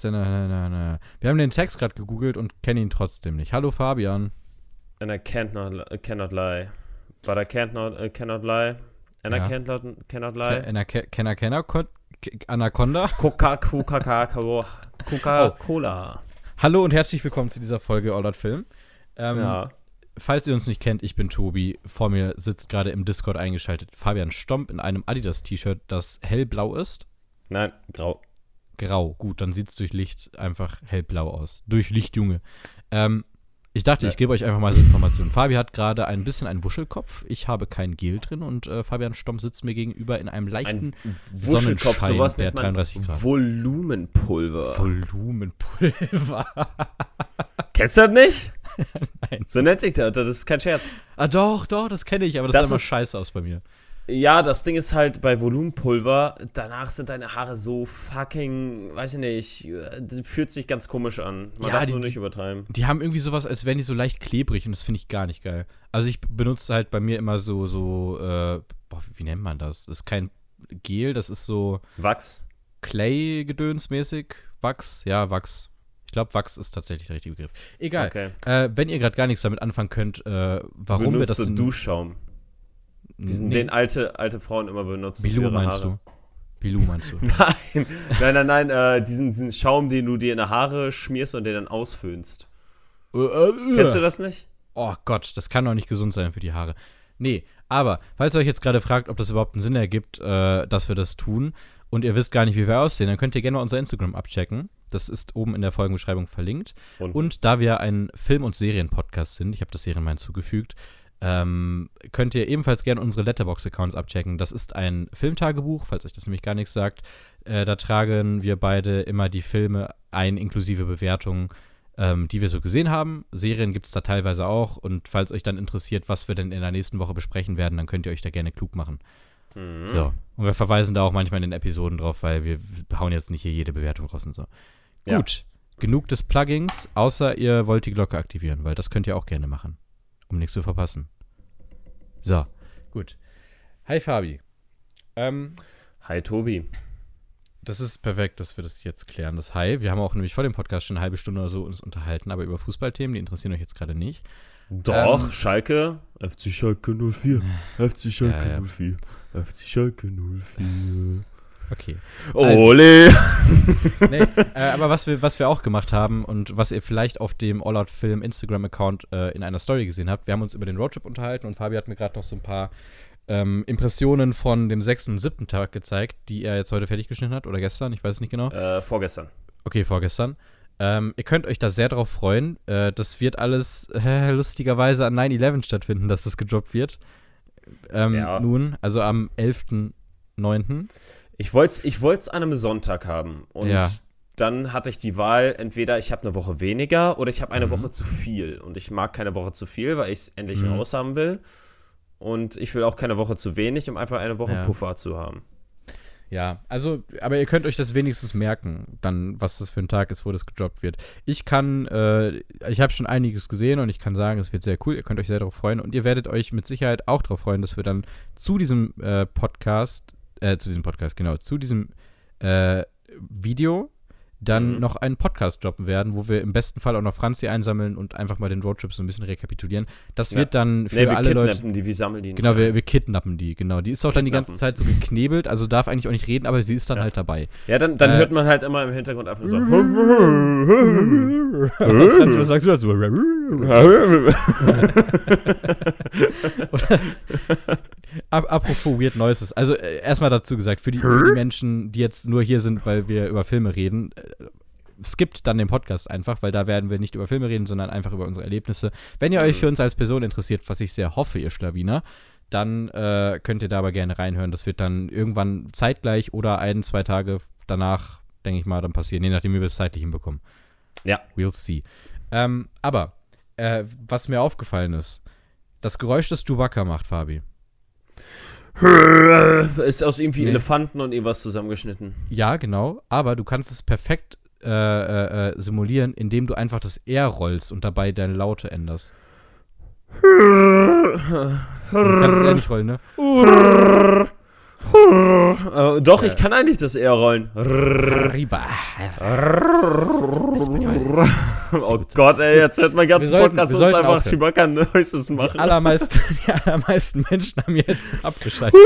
ist denn. Na, na, na. Wir haben den Text gerade gegoogelt und kennen ihn trotzdem nicht. Hallo Fabian. And I can't not, cannot lie. But I can't not, uh, cannot lie. And Ja. I can't not, cannot lie. Kenner, Kenner, Ko- K- Anaconda. Coca, Coca, Coca, Coca-Cola. Hallo und herzlich willkommen zu dieser Folge All That Film. Ähm, Ja. Falls ihr uns nicht kennt, ich bin Tobi. Vor mir sitzt gerade im Discord eingeschaltet Fabian Stomp in einem Adidas-T-Shirt, das hellblau ist. Nein, grau. Grau. Gut, dann sieht es durch Licht einfach hellblau aus. Durch Licht, Junge. Ähm, ich dachte, ich gebe euch einfach mal so Informationen. Fabi hat gerade ein bisschen einen Wuschelkopf. Ich habe kein Gel drin und äh, Fabian Stomp sitzt mir gegenüber in einem leichten Ein Wuschelkopf, sowas der nennt man 33 Grad. Volumenpulver. Volumenpulver. Kennst du das nicht? Nein. So nennt sich das, das ist kein Scherz. Ah, doch, doch, das kenne ich, aber das, Das sah immer scheiße aus bei mir. Ja, das Ding ist halt bei Volumenpulver, danach sind deine Haare so fucking, weiß ich nicht, äh, fühlt sich ganz komisch an. Man Ja, darf die- nur nicht übertreiben. Die haben irgendwie sowas, als wären die so leicht klebrig und das finde ich gar nicht geil. Also ich benutze halt bei mir immer so, so, äh, boah, wie nennt man das? Das ist kein Gel, das ist so Wachs. Clay-Gedöns-mäßig. Wachs, ja, Wachs. Ich glaube, Wachs ist tatsächlich der richtige Begriff. Egal. Okay. Äh, wenn ihr gerade gar nichts damit anfangen könnt, äh, warum wir Benutzt das Duschschaum. Diesen, Nee, Den alte, alte Frauen immer benutzen. Bilou meinst Haare. du? Bilou meinst du? Nein, nein, nein, nein, äh, diesen, diesen Schaum, den du dir in die Haare schmierst und den dann ausföhnst. Kennst du das nicht? Oh Gott, das kann doch nicht gesund sein für die Haare. Nee, aber falls ihr euch jetzt gerade fragt, ob das überhaupt einen Sinn ergibt, äh, dass wir das tun und ihr wisst gar nicht, wie wir aussehen, dann könnt ihr gerne mal unser Instagram abchecken. Das ist oben in der Folgenbeschreibung verlinkt. Und, Und da wir ein Film- und Serienpodcast sind, ich habe das Serienmein zugefügt, ähm, könnt ihr ebenfalls gerne unsere Letterbox-Accounts abchecken. Das ist ein Filmtagebuch, falls euch das nämlich gar nichts sagt. Äh, da tragen wir beide immer die Filme ein, inklusive Bewertungen, ähm, die wir so gesehen haben. Serien gibt es da teilweise auch. Und falls euch dann interessiert, was wir denn in der nächsten Woche besprechen werden, dann könnt ihr euch da gerne klug machen. Mhm. So. Und wir verweisen da auch manchmal in den Episoden drauf, weil wir hauen jetzt nicht hier jede Bewertung raus und so. Ja. Gut. Genug des Plugins, außer ihr wollt die Glocke aktivieren, weil das könnt ihr auch gerne machen, um nichts zu verpassen. So, gut. Hi Fabi. Ähm, Hi Tobi. das ist perfekt, dass wir das jetzt klären. Das Hi. Wir haben auch nämlich vor dem Podcast schon eine halbe Stunde oder so uns unterhalten, aber über Fußballthemen, die interessieren euch jetzt gerade nicht. Doch, Ähm, Schalke. FC Schalke 04. FC Schalke ja. 04. FC Schalke 04. Okay. Ole. nee, äh, aber was wir, was wir auch gemacht haben und was ihr vielleicht auf dem All Out Film Instagram-Account äh, in einer Story gesehen habt, wir haben uns über den Roadtrip unterhalten und Fabi hat mir gerade noch so ein paar ähm, Impressionen von dem sechsten und siebten Tag gezeigt, die er jetzt heute fertig geschnitten hat oder gestern, ich weiß es nicht genau. äh, vorgestern. Okay, vorgestern. Ähm, ihr könnt euch da sehr drauf freuen. Äh, das wird alles lustigerweise an 9-11 stattfinden, dass das gedroppt wird. Ähm, Ja. Nun, also am 11.9. Ich wollte es ich wollt's an einem Sonntag haben. Und Ja. dann hatte ich die Wahl, entweder ich habe eine Woche weniger oder ich habe eine Mhm. Woche zu viel. Und ich mag keine Woche zu viel, weil ich es endlich Mhm. raus haben will. Und ich will auch keine Woche zu wenig, um einfach eine Woche Ja. Puffer zu haben. Ja, also, aber ihr könnt euch das wenigstens merken, dann, was das für ein Tag ist, wo das gedroppt wird. Ich kann, äh, ich habe schon einiges gesehen und ich kann sagen, es wird sehr cool. Ihr könnt euch sehr darauf freuen und ihr werdet euch mit Sicherheit auch darauf freuen, dass wir dann zu diesem äh, Podcast, äh, zu diesem Podcast, genau, zu diesem äh, Video dann Mhm. noch einen Podcast droppen werden, wo wir im besten Fall auch noch Franzi einsammeln und einfach mal den Roadtrip so ein bisschen rekapitulieren. Das Ja. wird dann für nee, wir alle Leute. kidnappen die, wir sammeln die Genau, wir, wir kidnappen die, genau. Die ist auch dann die ganze Zeit so geknebelt, also darf eigentlich auch nicht reden, aber sie ist dann Ja. halt dabei. Ja, dann, dann Äh, hört man halt immer im Hintergrund einfach so. Franz, was sagst du dazu? Ap apropos Weird Noises. Also äh, erstmal dazu gesagt, für die, für die Menschen, die jetzt nur hier sind, weil wir über Filme reden, äh, skippt dann den Podcast einfach, weil da werden wir nicht über Filme reden, sondern einfach über unsere Erlebnisse. Wenn ihr euch für uns als Person interessiert, was ich sehr hoffe, ihr Schlawiner, dann äh, könnt ihr da aber gerne reinhören. Das wird dann irgendwann zeitgleich oder ein, zwei Tage danach, denke ich mal, dann passieren, je nachdem, wie wir es zeitlich hinbekommen. Ja. We'll see. Ähm, aber, äh, was mir aufgefallen ist, das Geräusch, das Chewbacca macht, Fabi. Ist aus irgendwie Nee. Elefanten und irgendwas zusammengeschnitten. Ja, genau, aber du kannst es perfekt äh, äh, äh, simulieren, indem du einfach das R rollst und dabei deine Laute änderst. Du kannst es eher nicht rollen, ne? Äh, doch, ich kann eigentlich das eher rollen. Oh Gott, ey, jetzt hört mein sollten- Podcast uns einfach. Chewbacca Die machen. allermeisten, die allermeisten Menschen haben jetzt abgeschaltet.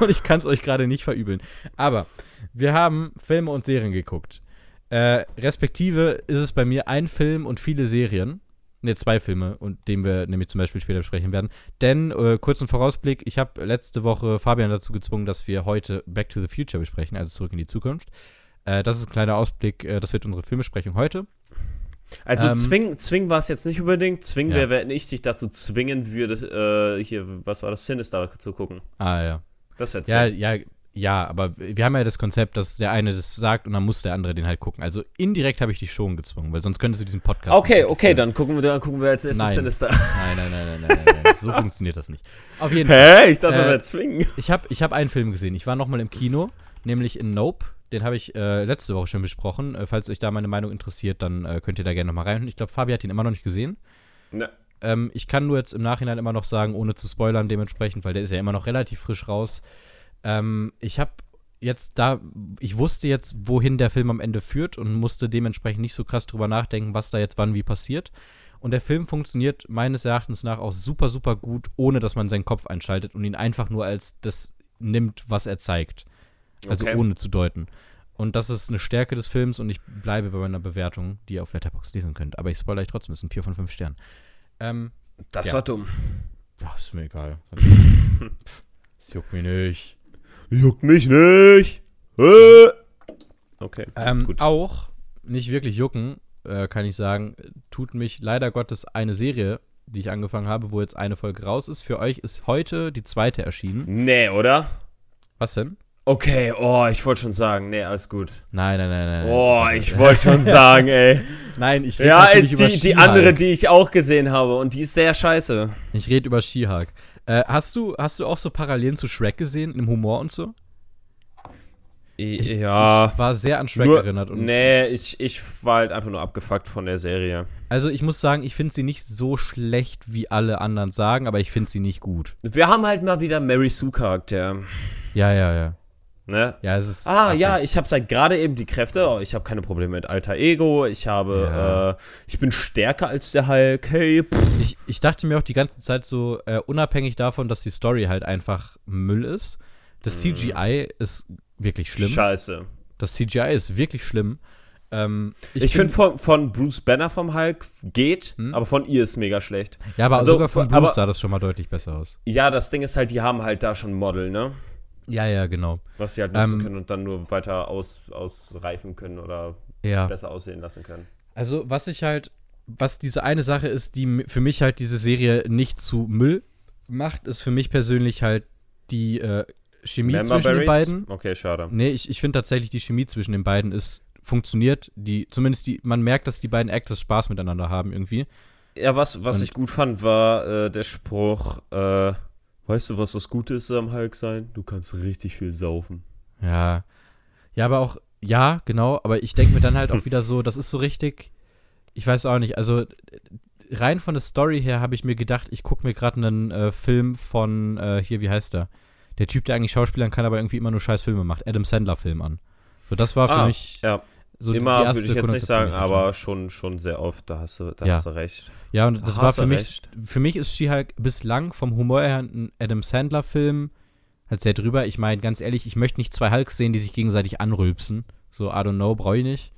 und ich kann es euch gerade nicht verübeln. Aber wir haben Filme und Serien geguckt. Äh, respektive ist es bei mir ein Film und viele Serien. Ne, zwei Filme, und den wir nämlich zum Beispiel später besprechen werden. Denn, äh, kurzen Vorausblick, ich habe letzte Woche Fabian dazu gezwungen, dass wir heute Back to the Future besprechen, also zurück in die Zukunft. Äh, das ist ein kleiner Ausblick, äh, das wird unsere Filmbesprechung heute. Also Ähm, zwingen, zwingen war es jetzt nicht unbedingt. Zwingen Ja. wäre, wenn ich dich dazu zwingen würde, äh, hier, was war das, Sinister zu gucken. Ah, ja. Das wäre Ja, ja, ja, aber wir haben ja das Konzept, dass der eine das sagt und dann muss der andere den halt gucken. Also indirekt habe ich dich schon gezwungen, weil sonst könntest du diesen Podcast. Okay, okay, führen. dann gucken wir, dann gucken wir als erstes Nein. Sinister. Nein, nein, nein, nein, nein, nein, nein. So funktioniert das nicht. Auf jeden Fall. Hä? Ich dachte, Äh, wir zwingen. Ich habe ich hab einen Film gesehen. Ich war nochmal im Kino, nämlich in Nope. Den habe ich äh, letzte Woche schon besprochen. Äh, falls euch da meine Meinung interessiert, dann äh, könnt ihr da gerne nochmal rein. Ich glaube, Fabi hat ihn immer noch nicht gesehen. Ne. Ähm, ich kann nur jetzt im Nachhinein immer noch sagen, ohne zu spoilern dementsprechend, weil der ist ja immer noch relativ frisch raus. Ähm, ich habe jetzt da, ich wusste jetzt, wohin der Film am Ende führt und musste dementsprechend nicht so krass drüber nachdenken, was da jetzt wann wie passiert. Und der Film funktioniert meines Erachtens nach auch super, super gut, ohne dass man seinen Kopf einschaltet und ihn einfach nur als das nimmt, was er zeigt. Also Okay. ohne zu deuten. Und das ist eine Stärke des Films und ich bleibe bei meiner Bewertung, die ihr auf Letterboxd lesen könnt. Aber ich spoilere euch trotzdem, es sind 4 von 5 Sternen. Ähm, Das Ja. war dumm. ja, ist mir egal. Es juckt mich nicht. Juckt mich nicht. Äh. Okay, Ähm, gut. auch, nicht wirklich jucken, äh, kann ich sagen, tut mich leider Gottes eine Serie, die ich angefangen habe, wo jetzt eine Folge raus ist. Für euch ist heute die zweite erschienen. Nee, oder? Was denn? Okay, oh, ich wollte schon sagen, nee, alles gut. Nein, nein, nein, nein. Oh, nein. ich wollte schon sagen, ey. Nein, ich rede Ja, natürlich über die, die She-Hulk. andere, die ich auch gesehen habe und die ist sehr scheiße. Ich rede über She-Hulk. Äh, hast, du, hast du auch so Parallelen zu Shrek gesehen, im Humor und so? ja. Ich war sehr an Shrek Nur, erinnert. Und nee, ich, ich war halt einfach nur abgefuckt von der Serie. Also ich muss sagen, ich finde sie nicht so schlecht, wie alle anderen sagen, aber ich finde sie nicht gut. Wir haben halt mal wieder Mary Sue Charakter. Ja, ja, ja. Ne? Ja, es ist. Ah, ja, ich habe seit gerade eben die Kräfte. Oh, ich habe keine Probleme mit Alter Ego. Ich habe, Ja. äh, ich bin stärker als der Hulk. Hey, pff. Ich, ich dachte mir auch die ganze Zeit so, äh, unabhängig davon, dass die Story halt einfach Müll ist, das CGI ist wirklich schlimm. Scheiße. Das CGI ist wirklich schlimm. Ähm, Ich, bin- finde von, von Bruce Banner vom Hulk geht, Hm? aber von ihr ist mega schlecht. Ja, aber also, sogar von Bruce aber- sah das schon mal deutlich besser aus. Ja, das Ding ist halt, die haben halt da schon ein Model, ne? Ja, ja, genau. Was sie halt nutzen Ähm, können und dann nur weiter aus, ausreifen können oder Ja. besser aussehen lassen können. Also, was ich halt, was diese eine Sache ist, die für mich halt diese Serie nicht zu Müll macht, ist für mich persönlich halt die äh, Chemie Member zwischen den Berries? beiden. Okay, schade. Nee, ich, ich finde tatsächlich, die Chemie zwischen den beiden ist, funktioniert. Die, zumindest die, man merkt, dass die beiden Actors Spaß miteinander haben irgendwie. Ja, was, was Und- ich gut fand, war äh, der Spruch, äh, weißt du, was das Gute ist am Hulk sein? Du kannst richtig viel saufen. Ja. Ja, aber auch, ja, genau, aber ich denke mir dann halt auch wieder so, das ist so richtig, ich weiß auch nicht, also rein von der Story her habe ich mir gedacht, ich gucke mir gerade einen äh, Film von, äh, hier, wie heißt der? Der Typ, der eigentlich Schauspielern kann, aber irgendwie immer nur scheiß Filme macht, Adam Sandler-Film an. So, das war für Ah, mich Ja, so immer würde ich jetzt nicht sagen, aber schon, schon sehr oft, da hast du, da Ja. hast du recht. Ja, und das Hast war für mich, recht. für mich ist She-Hulk bislang vom Humor her ein Adam Sandler-Film halt sehr drüber. Ich meine, ganz ehrlich, ich möchte nicht zwei Hulks sehen, die sich gegenseitig anrülpsen. So, I don't know, brauche ich nicht.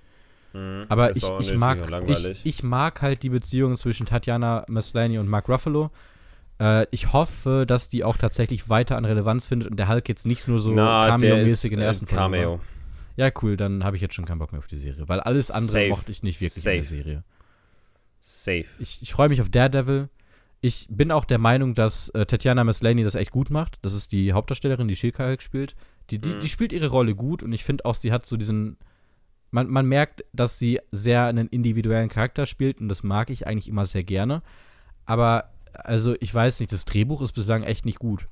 Mhm, Aber ich, ich, mag, ich, ich mag halt die Beziehung zwischen Tatjana Maslany und Mark Ruffalo. Äh, ich hoffe, dass die auch tatsächlich weiter an Relevanz findet und der Hulk jetzt nicht nur so Na, Cameo-mäßig in der ersten Folge war. Ja, cool, dann habe ich jetzt schon keinen Bock mehr auf die Serie, weil alles andere Safe. mochte ich nicht wirklich in der Safe. Serie. Safe. Ich, ich freue mich auf Daredevil. Ich bin auch der Meinung, dass äh, Tatjana Maslany das echt gut macht. Das ist die Hauptdarstellerin, die She-Hulk spielt. Die, die, Mhm. die spielt ihre Rolle gut und ich finde auch, sie hat so diesen. Man, man merkt, dass sie sehr einen individuellen Charakter spielt und das mag ich eigentlich immer sehr gerne. Aber, also, ich weiß nicht, das Drehbuch ist bislang echt nicht gut.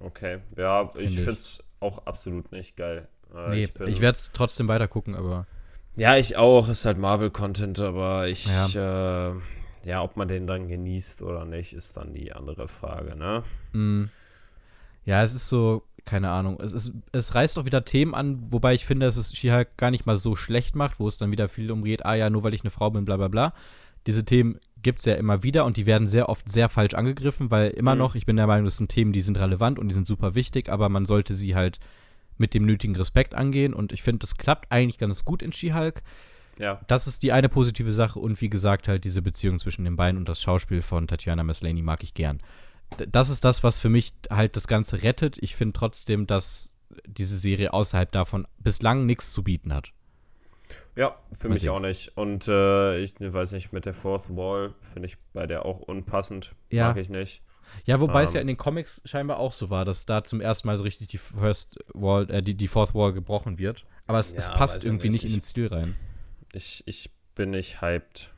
Okay, ja, Find ich ich. finde es auch absolut nicht geil. Äh, nee, bin- ich werde es trotzdem weiter gucken, aber. Ja, ich auch. Ist halt Marvel-Content, aber ich, ja. Äh, ja, ob man den dann genießt oder nicht, ist dann die andere Frage, ne? Mm, ja, es ist so, keine Ahnung. Es, ist, es reißt auch wieder Themen an, wobei ich finde, dass es She-Hulk gar nicht mal so schlecht macht, wo es dann wieder viel umgeht, ah ja, nur weil ich eine Frau bin, bla bla bla. Diese Themen gibt es ja immer wieder und die werden sehr oft sehr falsch angegriffen, weil immer mhm. noch, ich bin der Meinung, das sind Themen, die sind relevant und die sind super wichtig, aber man sollte sie halt mit dem nötigen Respekt angehen und ich finde, das klappt eigentlich ganz gut in She-Hulk. Ja. Das ist die eine positive Sache und wie gesagt, halt diese Beziehung zwischen den beiden und das Schauspiel von Tatjana Maslany mag ich gern. Das ist das, was für mich halt das Ganze rettet. Ich finde trotzdem, dass diese Serie außerhalb davon bislang nichts zu bieten hat. Ja, für Mal mich sehen. auch nicht. Und äh, ich weiß nicht, mit der Fourth Wall finde ich bei der auch unpassend. Ja. Mag ich nicht. Ja, wobei um, es ja ähm. in den Comics scheinbar auch so war, dass da zum ersten Mal so richtig die First Wall, äh, die, die Fourth Wall gebrochen wird. Aber es, ja, es passt irgendwie nicht, nicht in den Stil rein. Ich, ich bin nicht hyped.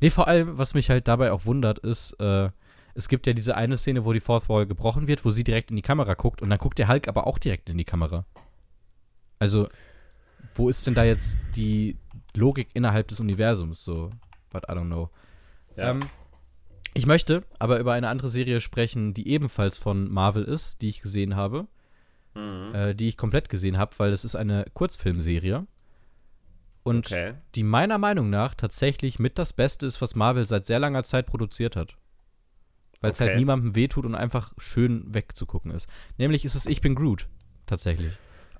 Nee, vor allem, was mich halt dabei auch wundert, ist, äh, es gibt ja diese eine Szene, wo die Fourth Wall gebrochen wird, wo sie direkt in die Kamera guckt und dann guckt der Hulk aber auch direkt in die Kamera. Also, wo ist denn da jetzt die Logik innerhalb des Universums? So, but I don't know. Ja. Ähm, ich möchte aber über eine andere Serie sprechen, die ebenfalls von Marvel ist, die ich gesehen habe. Mhm. Äh, die ich komplett gesehen habe, weil es ist eine Kurzfilmserie. Und okay. die meiner Meinung nach tatsächlich mit das Beste ist, was Marvel seit sehr langer Zeit produziert hat. Weil es halt okay. halt niemandem wehtut und einfach schön wegzugucken ist. Nämlich ist es Ich bin Groot. Tatsächlich.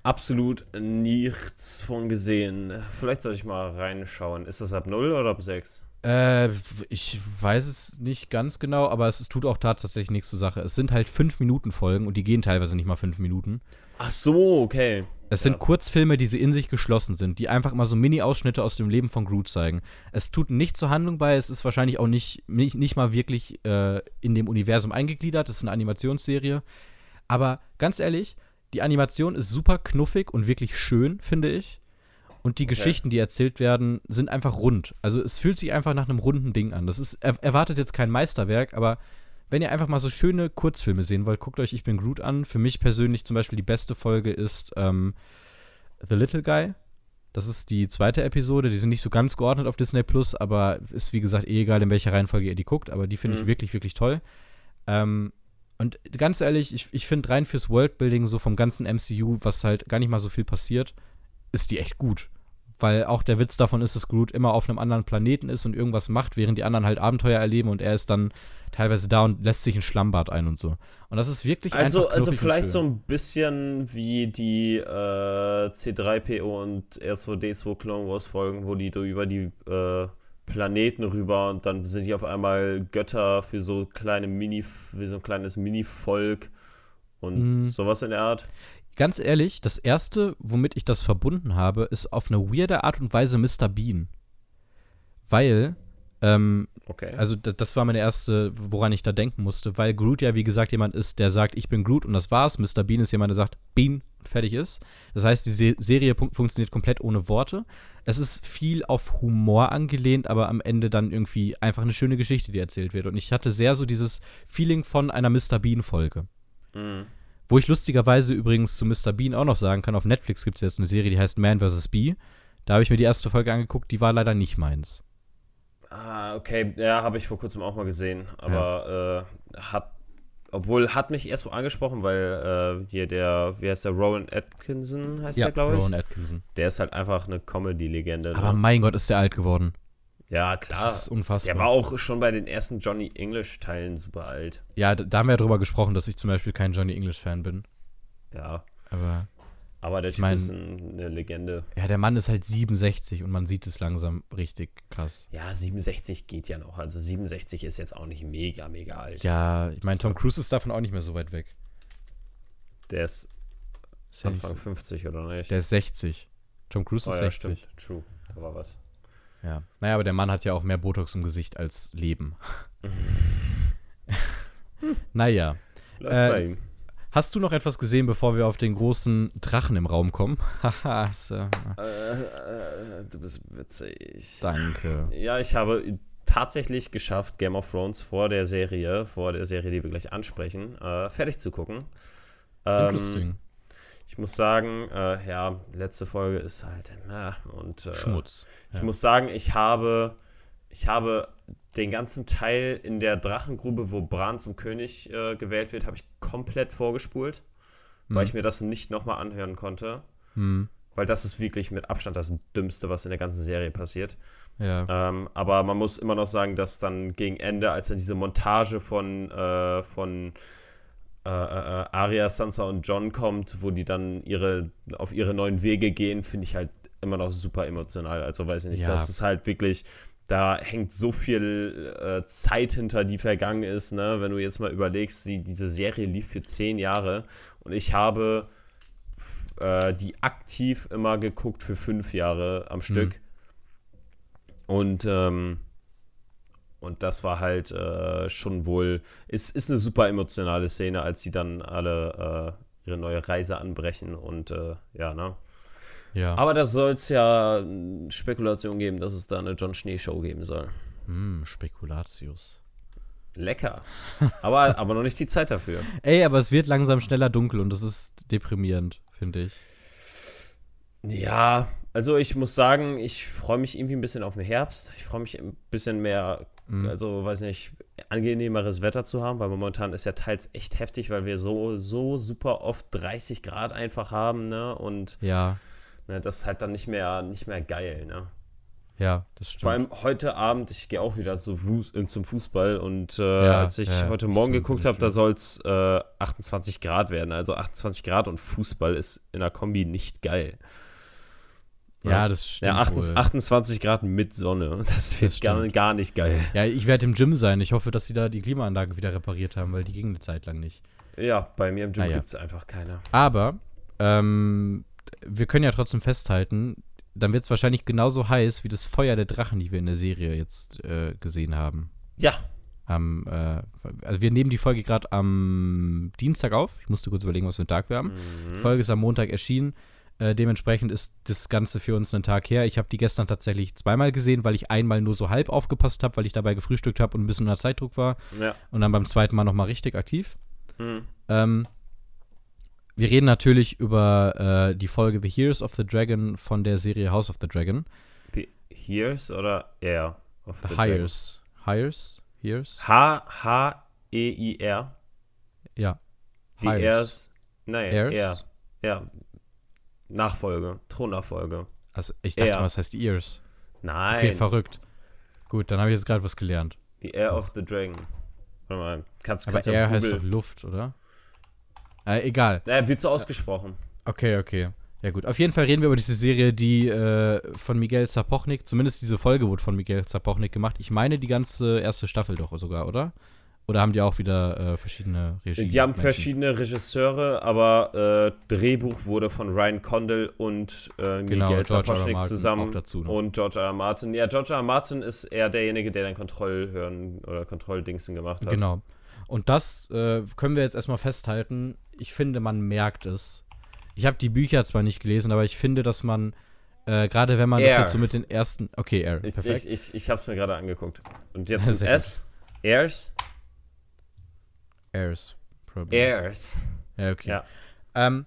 Absolut nichts von gesehen. Vielleicht sollte ich mal reinschauen. Ist das ab 0 oder ab 6? Äh, ich weiß es nicht ganz genau, aber es, es tut auch tatsächlich nichts zur Sache. Es sind halt 5 Minuten Folgen und die gehen teilweise nicht mal 5 Minuten. Ach so, okay. Es sind ja. Kurzfilme, die sie in sich geschlossen sind, die einfach mal so Mini-Ausschnitte aus dem Leben von Groot zeigen. Es tut nicht zur Handlung bei, es ist wahrscheinlich auch nicht, nicht, nicht mal wirklich äh, in dem Universum eingegliedert, es ist eine Animationsserie. Aber ganz ehrlich, die Animation ist super knuffig und wirklich schön, finde ich. Und die okay. Geschichten, die erzählt werden, sind einfach rund. Also es fühlt sich einfach nach einem runden Ding an. Das ist, er, erwartet jetzt kein Meisterwerk, aber wenn ihr einfach mal so schöne Kurzfilme sehen wollt, guckt euch Ich bin Groot an. Für mich persönlich zum Beispiel die beste Folge ist ähm, The Little Guy. Das ist die zweite Episode. Die sind nicht so ganz geordnet auf Disney Plus, aber ist wie gesagt eh egal, in welcher Reihenfolge ihr die guckt. Aber die finde mhm. ich wirklich, wirklich toll. Ähm, und ganz ehrlich, ich, ich finde rein fürs Worldbuilding so vom ganzen MCU, was halt gar nicht mal so viel passiert, ist die echt gut weil auch der Witz davon ist, dass Groot immer auf einem anderen Planeten ist und irgendwas macht, während die anderen halt Abenteuer erleben und er ist dann teilweise da und lässt sich ein Schlammbad ein und so. Und das ist wirklich also also vielleicht so ein bisschen wie die äh, C3PO und R2D2 Clone Wars Folgen, wo die über die äh, Planeten rüber und dann sind die auf einmal Götter für so kleine Mini, wie so ein kleines Mini-Volk und mm. sowas in der Art ganz ehrlich, das erste, womit ich das verbunden habe, ist auf eine weirde Art und Weise Mr. Bean. Weil, ähm, okay. also das war meine erste, woran ich da denken musste, weil Groot ja, wie gesagt, jemand ist, der sagt, ich bin Groot und das war's. Mr. Bean ist jemand, der sagt, Bean und fertig ist. Das heißt, die Se Serie funktioniert komplett ohne Worte. Es ist viel auf Humor angelehnt, aber am Ende dann irgendwie einfach eine schöne Geschichte, die erzählt wird. Und ich hatte sehr so dieses Feeling von einer Mr. Bean-Folge. Mhm. Wo ich lustigerweise übrigens zu Mr. Bean auch noch sagen kann, auf Netflix gibt es jetzt eine Serie, die heißt Man vs. Bee. Da habe ich mir die erste Folge angeguckt, die war leider nicht meins. Ah, okay. Ja, habe ich vor kurzem auch mal gesehen. Aber ja. äh, hat, obwohl hat mich erst so angesprochen, weil äh, hier der, wie heißt der, Rowan Atkinson heißt ja, der, glaube ich. Rowan Atkinson. Der ist halt einfach eine Comedy-Legende. Aber ne? mein Gott, ist der alt geworden. Ja, klar. Das ist unfassbar. Der war auch schon bei den ersten Johnny English-Teilen super alt. Ja, da, da haben wir ja drüber gesprochen, dass ich zum Beispiel kein Johnny English-Fan bin. Ja. Aber. Aber der Typ mein, ist eine Legende. Ja, der Mann ist halt 67 und man sieht es langsam richtig krass. Ja, 67 geht ja noch. Also 67 ist jetzt auch nicht mega, mega alt. Ja, ich meine, Tom Cruise ist davon auch nicht mehr so weit weg. Der ist Anfang 50 oder nicht? Der ist 60. Tom Cruise oh, ist ja, 60. Stimmt. True. Da war was. Ja. Naja, aber der Mann hat ja auch mehr Botox im Gesicht als Leben. naja. Äh, hast du noch etwas gesehen, bevor wir auf den großen Drachen im Raum kommen? Haha, so. äh, äh, du bist witzig. Danke. Ja, ich habe tatsächlich geschafft, Game of Thrones vor der Serie, vor der Serie, die wir gleich ansprechen, äh, fertig zu gucken. Ähm, Interesting. Muss sagen, äh, ja, letzte Folge ist halt na, und äh, Schmutz. Ja. Ich muss sagen, ich habe, ich habe den ganzen Teil in der Drachengrube, wo Bran zum König äh, gewählt wird, habe ich komplett vorgespult. weil Mhm. ich mir das nicht nochmal anhören konnte. Hm. Weil das ist wirklich mit Abstand das Dümmste, was in der ganzen Serie passiert. Ja. Ähm, aber man muss immer noch sagen, dass dann gegen Ende, als dann diese Montage von, äh, von äh, äh, Arya, Sansa und John kommt, wo die dann ihre, auf ihre neuen Wege gehen, finde ich halt immer noch super emotional. Also weiß ich nicht, Ja. das ist halt wirklich, da hängt so viel äh, Zeit hinter, die vergangen ist, ne? Wenn du jetzt mal überlegst, die, diese Serie lief für zehn Jahre und ich habe äh, die aktiv immer geguckt für fünf Jahre am Stück. Und, ähm, und das war halt äh, schon wohl, es ist eine super emotionale Szene, als sie dann alle äh, ihre neue Reise anbrechen und äh, ja, ne? ja. Aber da soll es ja äh, Spekulation geben, dass es da eine John Schnee Show geben soll. Hm, Spekulatius. Lecker. Aber, aber noch nicht die Zeit dafür. Ey, aber es wird langsam schneller dunkel und das ist deprimierend, finde ich. Ja, also ich muss sagen, ich freue mich irgendwie ein bisschen auf den Herbst. Ich freue mich ein bisschen mehr. Also weiß nicht, angenehmeres Wetter zu haben, weil momentan ist ja teils echt heftig, weil wir so, so super oft 30 Grad einfach haben, ne? Und Ja, ne, das ist halt dann nicht mehr, nicht mehr geil, ne? ja, das stimmt. Vor allem heute Abend, ich gehe auch wieder zu Fuß, äh, zum Fußball und äh, Ja, als ich ja, heute Morgen stimmt, geguckt habe, da soll es äh, 28 Grad werden. Also 28 Grad und Fußball ist in der Kombi nicht geil. Ja, das stimmt. Ja, 28, wohl. 28 Grad mit Sonne. Das wird Das gar, gar nicht geil. Ja, ich werde im Gym sein. Ich hoffe, dass sie da die Klimaanlage wieder repariert haben, weil die ging eine Zeit lang nicht. Ja, bei mir im Gym Ah, ja. gibt es einfach keine. Aber ähm, wir können ja trotzdem festhalten, dann wird es wahrscheinlich genauso heiß wie das Feuer der Drachen, die wir in der Serie jetzt äh, gesehen haben. Ja, Am, äh, also wir nehmen die Folge gerade am Dienstag auf. Ich musste kurz überlegen, was für einen Tag wir haben. Mhm. Die Folge ist am Montag erschienen. Äh, dementsprechend ist das Ganze für uns einen Tag her. Ich habe die gestern tatsächlich zweimal gesehen, weil ich einmal nur so halb aufgepasst habe, weil ich dabei gefrühstückt habe und ein bisschen unter Zeitdruck war. ja. Und dann beim zweiten Mal nochmal richtig aktiv. Mhm. Ähm, wir reden natürlich über äh, die Folge The Heroes of the Dragon von der Serie House of the Dragon. Die Hears oder Air of The Hires. Hires? Hears? H-H-E-I-R. Ja. Die. Airs. Nein, Heirs? Air. Ja. Nachfolge. Thronnachfolge. Also ich dachte, Ja. was heißt Ears? Nein. Okay, verrückt. Gut, dann habe ich jetzt gerade was gelernt. die Air of the Dragon. Warte mal. Kannst, Aber kannst ja Air heißt doch Luft, oder? Äh, egal. Naja, wird so ausgesprochen. Okay, okay. Ja gut, auf jeden Fall reden wir über diese Serie, die äh, von Miguel Zapochnik, zumindest diese Folge wurde von Miguel Zapochnik gemacht. Ich meine die ganze erste Staffel doch sogar, oder? Oder haben die auch wieder äh, verschiedene Regie? Die haben Menschen? verschiedene Regisseure, aber äh, Drehbuch wurde von Ryan Condal und äh, Genau, Miguel. Sapochnik zusammen dazu noch. und George R. R. Martin. Ja, George R. R. Martin ist eher derjenige, der dann Kontrollhören oder Kontrolldingsen gemacht hat. Genau. Und das äh, können wir jetzt erstmal festhalten. Ich finde, man merkt es. Ich habe die Bücher zwar nicht gelesen, aber ich finde, dass man, äh, gerade wenn man das Air. jetzt so mit den ersten. Okay, Air. Ich, Perfekt. ich, ich, ich habe es mir gerade angeguckt. Und jetzt ein gut. S. Airs. Airs. Probably. Airs. Ja, okay. Ja. Ähm,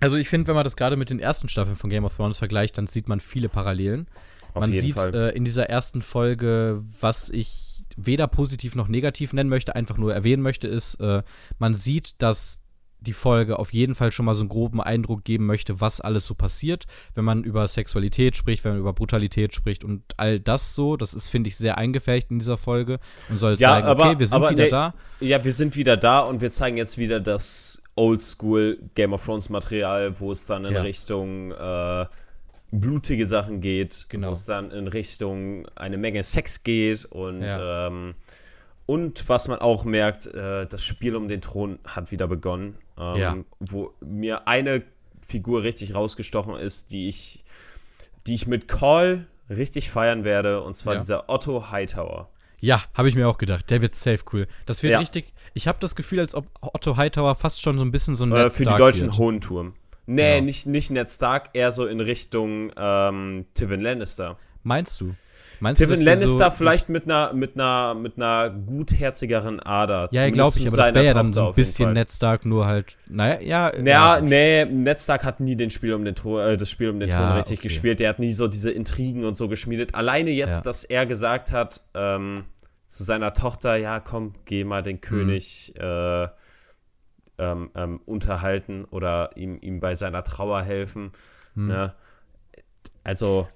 also ich finde, wenn man das gerade mit den ersten Staffeln von Game of Thrones vergleicht, dann sieht man viele Parallelen. Auf man jeden sieht äh, in dieser ersten Folge, was ich weder positiv noch negativ nennen möchte, einfach nur erwähnen möchte, ist, äh, man sieht, dass die Folge auf jeden Fall schon mal so einen groben Eindruck geben möchte, was alles so passiert, wenn man über Sexualität spricht, wenn man über Brutalität spricht und all das so. Das ist, finde ich, sehr eingefärbt in dieser Folge und soll Ja, zeigen, aber- okay, wir sind aber wieder nee, da. Ja, wir sind wieder da und wir zeigen jetzt wieder das Oldschool Game of Thrones Material, wo es dann in Ja. Richtung äh, blutige Sachen geht, Genau. wo es dann in Richtung eine Menge Sex geht und Ja. ähm, und was man auch merkt, äh, das Spiel um den Thron hat wieder begonnen, ähm, Ja. wo mir eine Figur richtig rausgestochen ist, die ich, die ich mit Call richtig feiern werde, und zwar Ja. dieser Otto Hightower. Ja, habe ich mir auch gedacht. Der wird safe cool. Das wird Ja. richtig. Ich habe das Gefühl, als ob Otto Hightower fast schon so ein bisschen so ein Äh, Ned für die deutschen wird. Hohenturm. Nee, nicht, nicht Ned Stark, eher so in Richtung ähm, Tywin Lannister. Meinst du? Meinst du, dass der Lannister so, vielleicht mit einer, mit einer, mit einer gutherzigeren Ader. Ja, glaube ich, aber das wäre ja dann so ein bisschen. Ned Stark, nur halt. Naja, ja. Ja, gut. nee, Ned Stark hat nie den Spiel um den Thron, äh, das Spiel um den Ja, Thron richtig okay. gespielt. Der hat nie so diese Intrigen und so geschmiedet. Alleine jetzt, Ja. dass er gesagt hat ähm, zu seiner Tochter, ja, komm, geh mal Mhm. den König äh, ähm, ähm, unterhalten oder ihm, ihm bei seiner Trauer helfen. Hm. Ne? Also,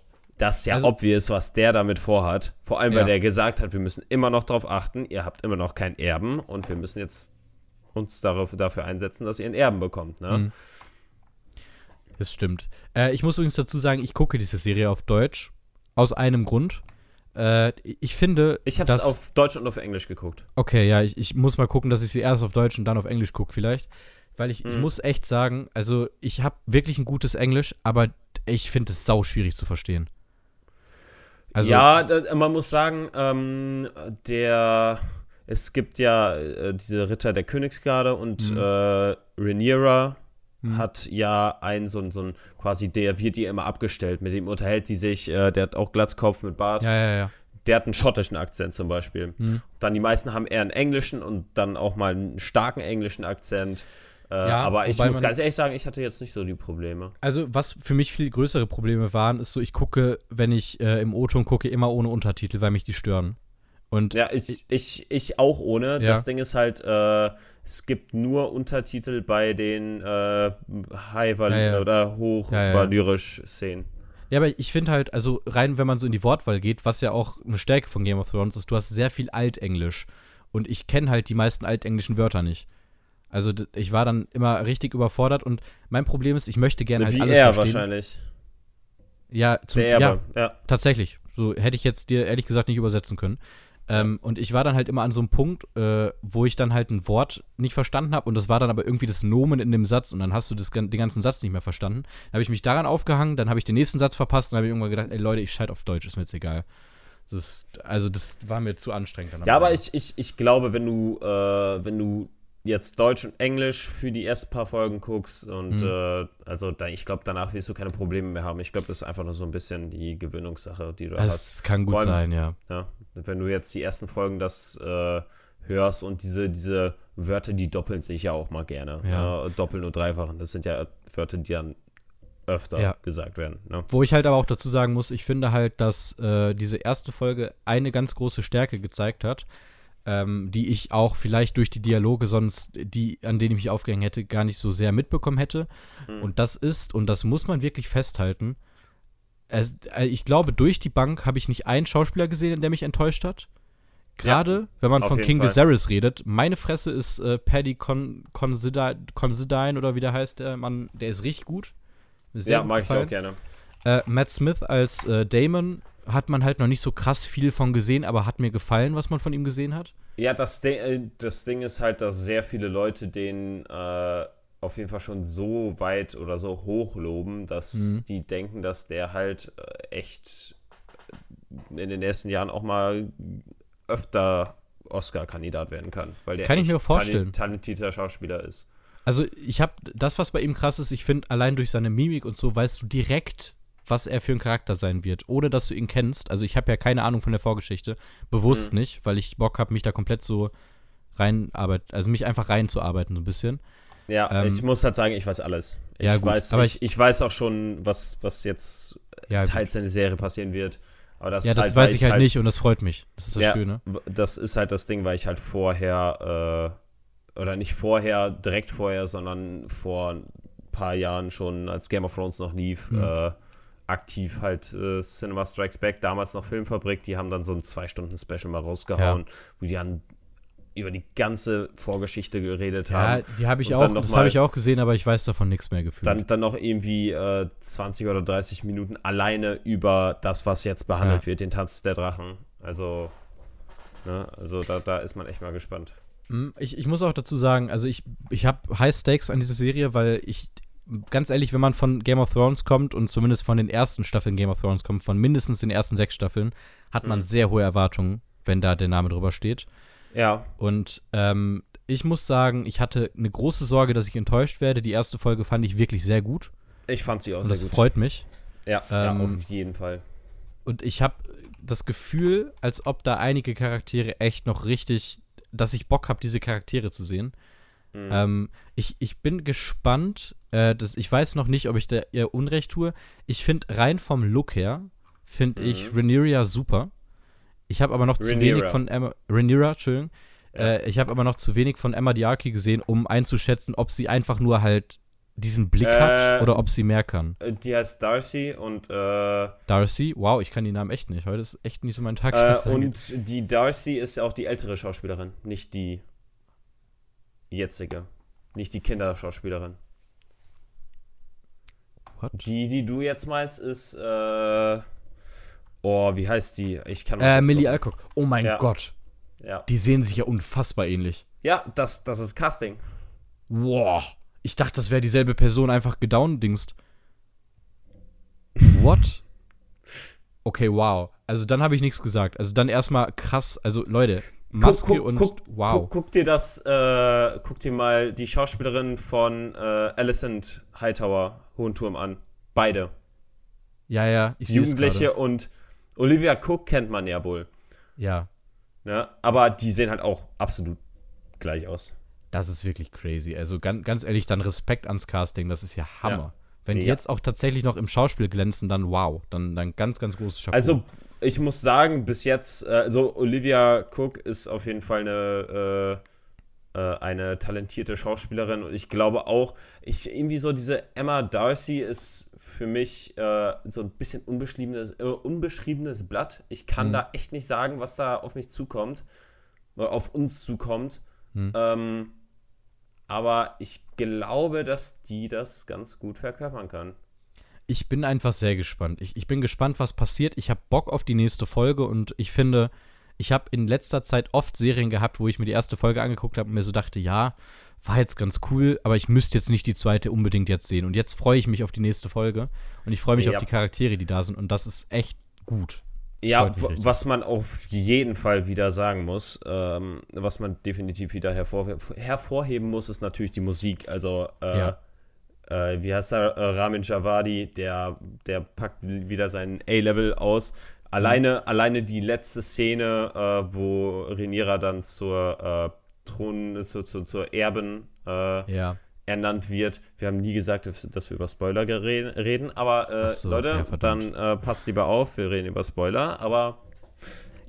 das ist ja also, obvious, was der damit vorhat. Vor allem, weil ja. der gesagt hat, wir müssen immer noch darauf achten, ihr habt immer noch kein Erben und wir müssen jetzt uns darauf, dafür einsetzen, dass ihr einen Erben bekommt. Ne? Hm. Das stimmt. Äh, ich muss übrigens dazu sagen, ich gucke diese Serie auf Deutsch. Aus einem Grund. Äh, ich finde. Ich habe es auf Deutsch und auf Englisch geguckt. Okay, ja, ich, ich muss mal gucken, dass ich sie erst auf Deutsch und dann auf Englisch gucke, vielleicht. Weil ich, mhm. ich muss echt sagen, also ich habe wirklich ein gutes Englisch, aber ich finde es sau schwierig zu verstehen. Also, ja, man muss sagen, ähm, der es gibt ja äh, diese Ritter der Königsgarde und mhm. äh, Rhaenyra mhm. hat ja einen so, so ein quasi der wird ihr immer abgestellt, mit dem unterhält sie sich, äh, der hat auch Glatzkopf mit Bart. Ja, ja, ja. Der hat einen schottischen Akzent zum Beispiel. Mhm. Dann die meisten haben eher einen englischen und dann auch mal einen starken englischen Akzent. Äh, ja, aber ich muss ganz ehrlich sagen, ich hatte jetzt nicht so die Probleme. Also, was für mich viel größere Probleme waren, ist so, ich gucke, wenn ich äh, im O-Ton gucke, immer ohne Untertitel, weil mich die stören. Und ja, ich, ich, ich auch ohne. Ja. Das Ding ist halt, äh, es gibt nur Untertitel bei den äh, high ja, ja. oder hochvalyrisch Szenen. Ja, aber ich finde halt, also rein, wenn man so in die Wortwahl geht, was ja auch eine Stärke von Game of Thrones ist, du hast sehr viel Altenglisch. Und ich kenne halt die meisten altenglischen Wörter nicht. Also ich war dann immer richtig überfordert und mein Problem ist, ich möchte gerne halt Wie alles er verstehen. wahrscheinlich. Ja, zum, ja, ja, tatsächlich. So hätte ich jetzt dir ehrlich gesagt nicht übersetzen können. Ähm, und ich war dann halt immer an so einem Punkt, äh, wo ich dann halt ein Wort nicht verstanden habe und das war dann aber irgendwie das Nomen in dem Satz und dann hast du das, den ganzen Satz nicht mehr verstanden. Dann habe ich mich daran aufgehangen, dann habe ich den nächsten Satz verpasst und habe ich irgendwann gedacht, ey Leute, ich schalte auf Deutsch, ist mir jetzt egal. Das ist, also das war mir zu anstrengend. ja, aber ich, ich, ich glaube, wenn du, äh, wenn du jetzt Deutsch und Englisch für die ersten paar Folgen guckst und mhm. äh, also da, ich glaube, danach wirst du keine Probleme mehr haben. Ich glaube, das ist einfach nur so ein bisschen die Gewöhnungssache, die du das hast. Das kann gut allem, sein, ja. ja. Wenn du jetzt die ersten Folgen das äh, hörst und diese, diese Wörter, die doppeln sich ja auch mal gerne. Ja. Ne? Doppeln und dreifachen. Das sind ja Wörter, die dann öfter ja. gesagt werden. Ne? Wo ich halt aber auch dazu sagen muss, ich finde halt, dass äh, diese erste Folge eine ganz große Stärke gezeigt hat ähm, die ich auch vielleicht durch die Dialoge sonst, die, an denen ich mich aufgehängt hätte, gar nicht so sehr mitbekommen hätte. Mhm. Und das ist, und das muss man wirklich festhalten, es, äh, ich glaube, durch die Bank habe ich nicht einen Schauspieler gesehen, der mich enttäuscht hat. Gerade ja, wenn man von King Fall. Viserys redet, meine Fresse ist äh, Paddy Con Considine oder wie der heißt, der Mann, der ist richtig gut. Sehr ja, mag gefallen. ich auch gerne. Äh, Matt Smith als äh, Damon hat man halt noch nicht so krass viel von gesehen, aber hat mir gefallen, was man von ihm gesehen hat. Ja, das, Ding, äh, das Ding ist halt, dass sehr viele Leute den äh, auf jeden Fall schon so weit oder so hoch loben, dass mhm. die denken, dass der halt äh, echt in den nächsten Jahren auch mal öfter Oscar-Kandidat werden kann. Weil der kann ich mir vorstellen. talentierter Schauspieler ist. Also ich habe das, was bei ihm krass ist, ich finde, allein durch seine Mimik und so weißt du direkt, was er für ein Charakter sein wird, ohne dass du ihn kennst. Also ich habe ja keine Ahnung von der Vorgeschichte, bewusst mhm. nicht, weil ich Bock habe, mich da komplett so reinarbeiten, also mich einfach reinzuarbeiten so ein bisschen. Ja, ähm, ich muss halt sagen, ich weiß alles. Ich ja, gut, weiß, aber ich, ich, weiß auch schon, was, was jetzt ja, teils in der Serie passieren wird. Aber das ja, das halt, weiß ich halt, halt, nicht und das freut mich. Das ist das ja, Schöne. Das ist halt das Ding, weil ich halt vorher, äh, oder nicht vorher, direkt vorher, sondern vor ein paar Jahren schon, als Game of Thrones noch lief, mhm. äh, aktiv halt äh, Cinema Strikes Back, damals noch Filmfabrik, die haben dann so ein Zwei-Stunden-Special mal rausgehauen, ja. wo die dann über die ganze Vorgeschichte geredet ja, haben. Ja, die habe ich auch, das habe ich auch gesehen, aber ich weiß davon nichts mehr gefühlt. Dann, dann noch irgendwie äh, 20 oder 30 Minuten alleine über das, was jetzt behandelt ja. wird, den Tanz der Drachen. Also, ne, also da, da ist man echt mal gespannt. Hm, ich, ich muss auch dazu sagen, also ich, ich habe High Stakes an dieser Serie, weil ich ganz ehrlich, wenn man von Game of Thrones kommt und zumindest von den ersten Staffeln Game of Thrones kommt, von mindestens den ersten sechs Staffeln, hat man mhm. sehr hohe Erwartungen, wenn da der Name drüber steht. Ja. Und ähm, ich muss sagen, ich hatte eine große Sorge, dass ich enttäuscht werde. Die erste Folge fand ich wirklich sehr gut. Ich fand sie auch und sehr das gut. Das freut mich. Ja, ähm, ja, auf jeden Fall. Und ich habe das Gefühl, als ob da einige Charaktere echt noch richtig, dass ich Bock habe, diese Charaktere zu sehen. Mhm. Ähm, ich, ich bin gespannt. Äh, das, ich weiß noch nicht, ob ich da ihr Unrecht tue. Ich finde rein vom Look her, finde mhm. ich Rhaenyra super. Ich habe aber noch Rhaenyra. zu wenig von Emma. Rhaenyra, Entschuldigung. Äh, ich habe aber noch zu wenig von Emma Diarki gesehen, um einzuschätzen, ob sie einfach nur halt diesen Blick Äh, hat oder ob sie mehr kann. Äh, Die heißt Darcy und, äh, Darcy, wow, ich kann die Namen echt nicht. Heute ist echt nicht so mein Tag. äh, angeht. und die Darcy ist auch die ältere Schauspielerin, nicht die jetzige. Nicht die Kinderschauspielerin. What? Die, die du jetzt meinst, ist, äh, oh, wie heißt die? Ich kann Äh, Millie. Alcock. Oh mein Ja. Gott. Ja, Die sehen sich ja unfassbar ähnlich. ja das, das ist Casting. Wow. Ich dachte, das wäre dieselbe Person einfach gedowndingst. What? Okay, wow. Also dann habe ich nichts gesagt. Also dann erstmal krass. Also Leute, Maske guck, guck, und guck, wow. Guck, dir das, äh, guck dir mal die Schauspielerin von äh, Alicent Hightower Hohen Turm an. Beide. Ja, ja, ich Jugendliche und Olivia Cook kennt man ja wohl. Ja, Ne? Aber die sehen halt auch absolut gleich aus. das ist wirklich crazy. Also ganz, ganz ehrlich, dann Respekt ans Casting. Das ist ja Hammer. Ja. Wenn die Ja. jetzt auch tatsächlich noch im Schauspiel glänzen, dann wow. Dann, dann ganz, ganz großes Chapeau. Also, ich muss sagen, bis jetzt, äh, also Olivia Cook ist auf jeden Fall eine, äh, äh, eine talentierte Schauspielerin und ich glaube auch, ich irgendwie so diese Emma Darcy ist für mich äh, so ein bisschen unbeschriebenes, äh, unbeschriebenes Blatt. Ich kann Mhm. da echt nicht sagen, was da auf mich zukommt, oder auf uns zukommt. Mhm. Ähm, aber ich glaube, dass die das ganz gut verkörpern kann. Ich bin einfach sehr gespannt. Ich, ich bin gespannt, was passiert. Ich habe Bock auf die nächste Folge und ich finde, ich habe in letzter Zeit oft Serien gehabt, wo ich mir die erste Folge angeguckt habe und mir so dachte, ja, war jetzt ganz cool, aber ich müsste jetzt nicht die zweite unbedingt jetzt sehen. Und jetzt freue ich mich auf die nächste Folge und ich freue mich Ja. auf die Charaktere, die da sind und das ist echt gut. Das Ja, was man auf jeden Fall wieder sagen muss, ähm, was man definitiv wieder hervor hervorheben muss, ist natürlich die Musik. Also, äh, Ja. Äh, wie heißt er? Äh, Ramin Javadi, der, der packt wieder sein A-Level aus. Alleine, alleine die letzte Szene, äh, wo Rhaenyra dann zur äh, Thron, zur, zur, zur Erben äh, Ja, ernannt wird. Wir haben nie gesagt, dass wir über Spoiler reden, aber äh, so, Leute, ja, dann passt lieber auf, wir reden über Spoiler, aber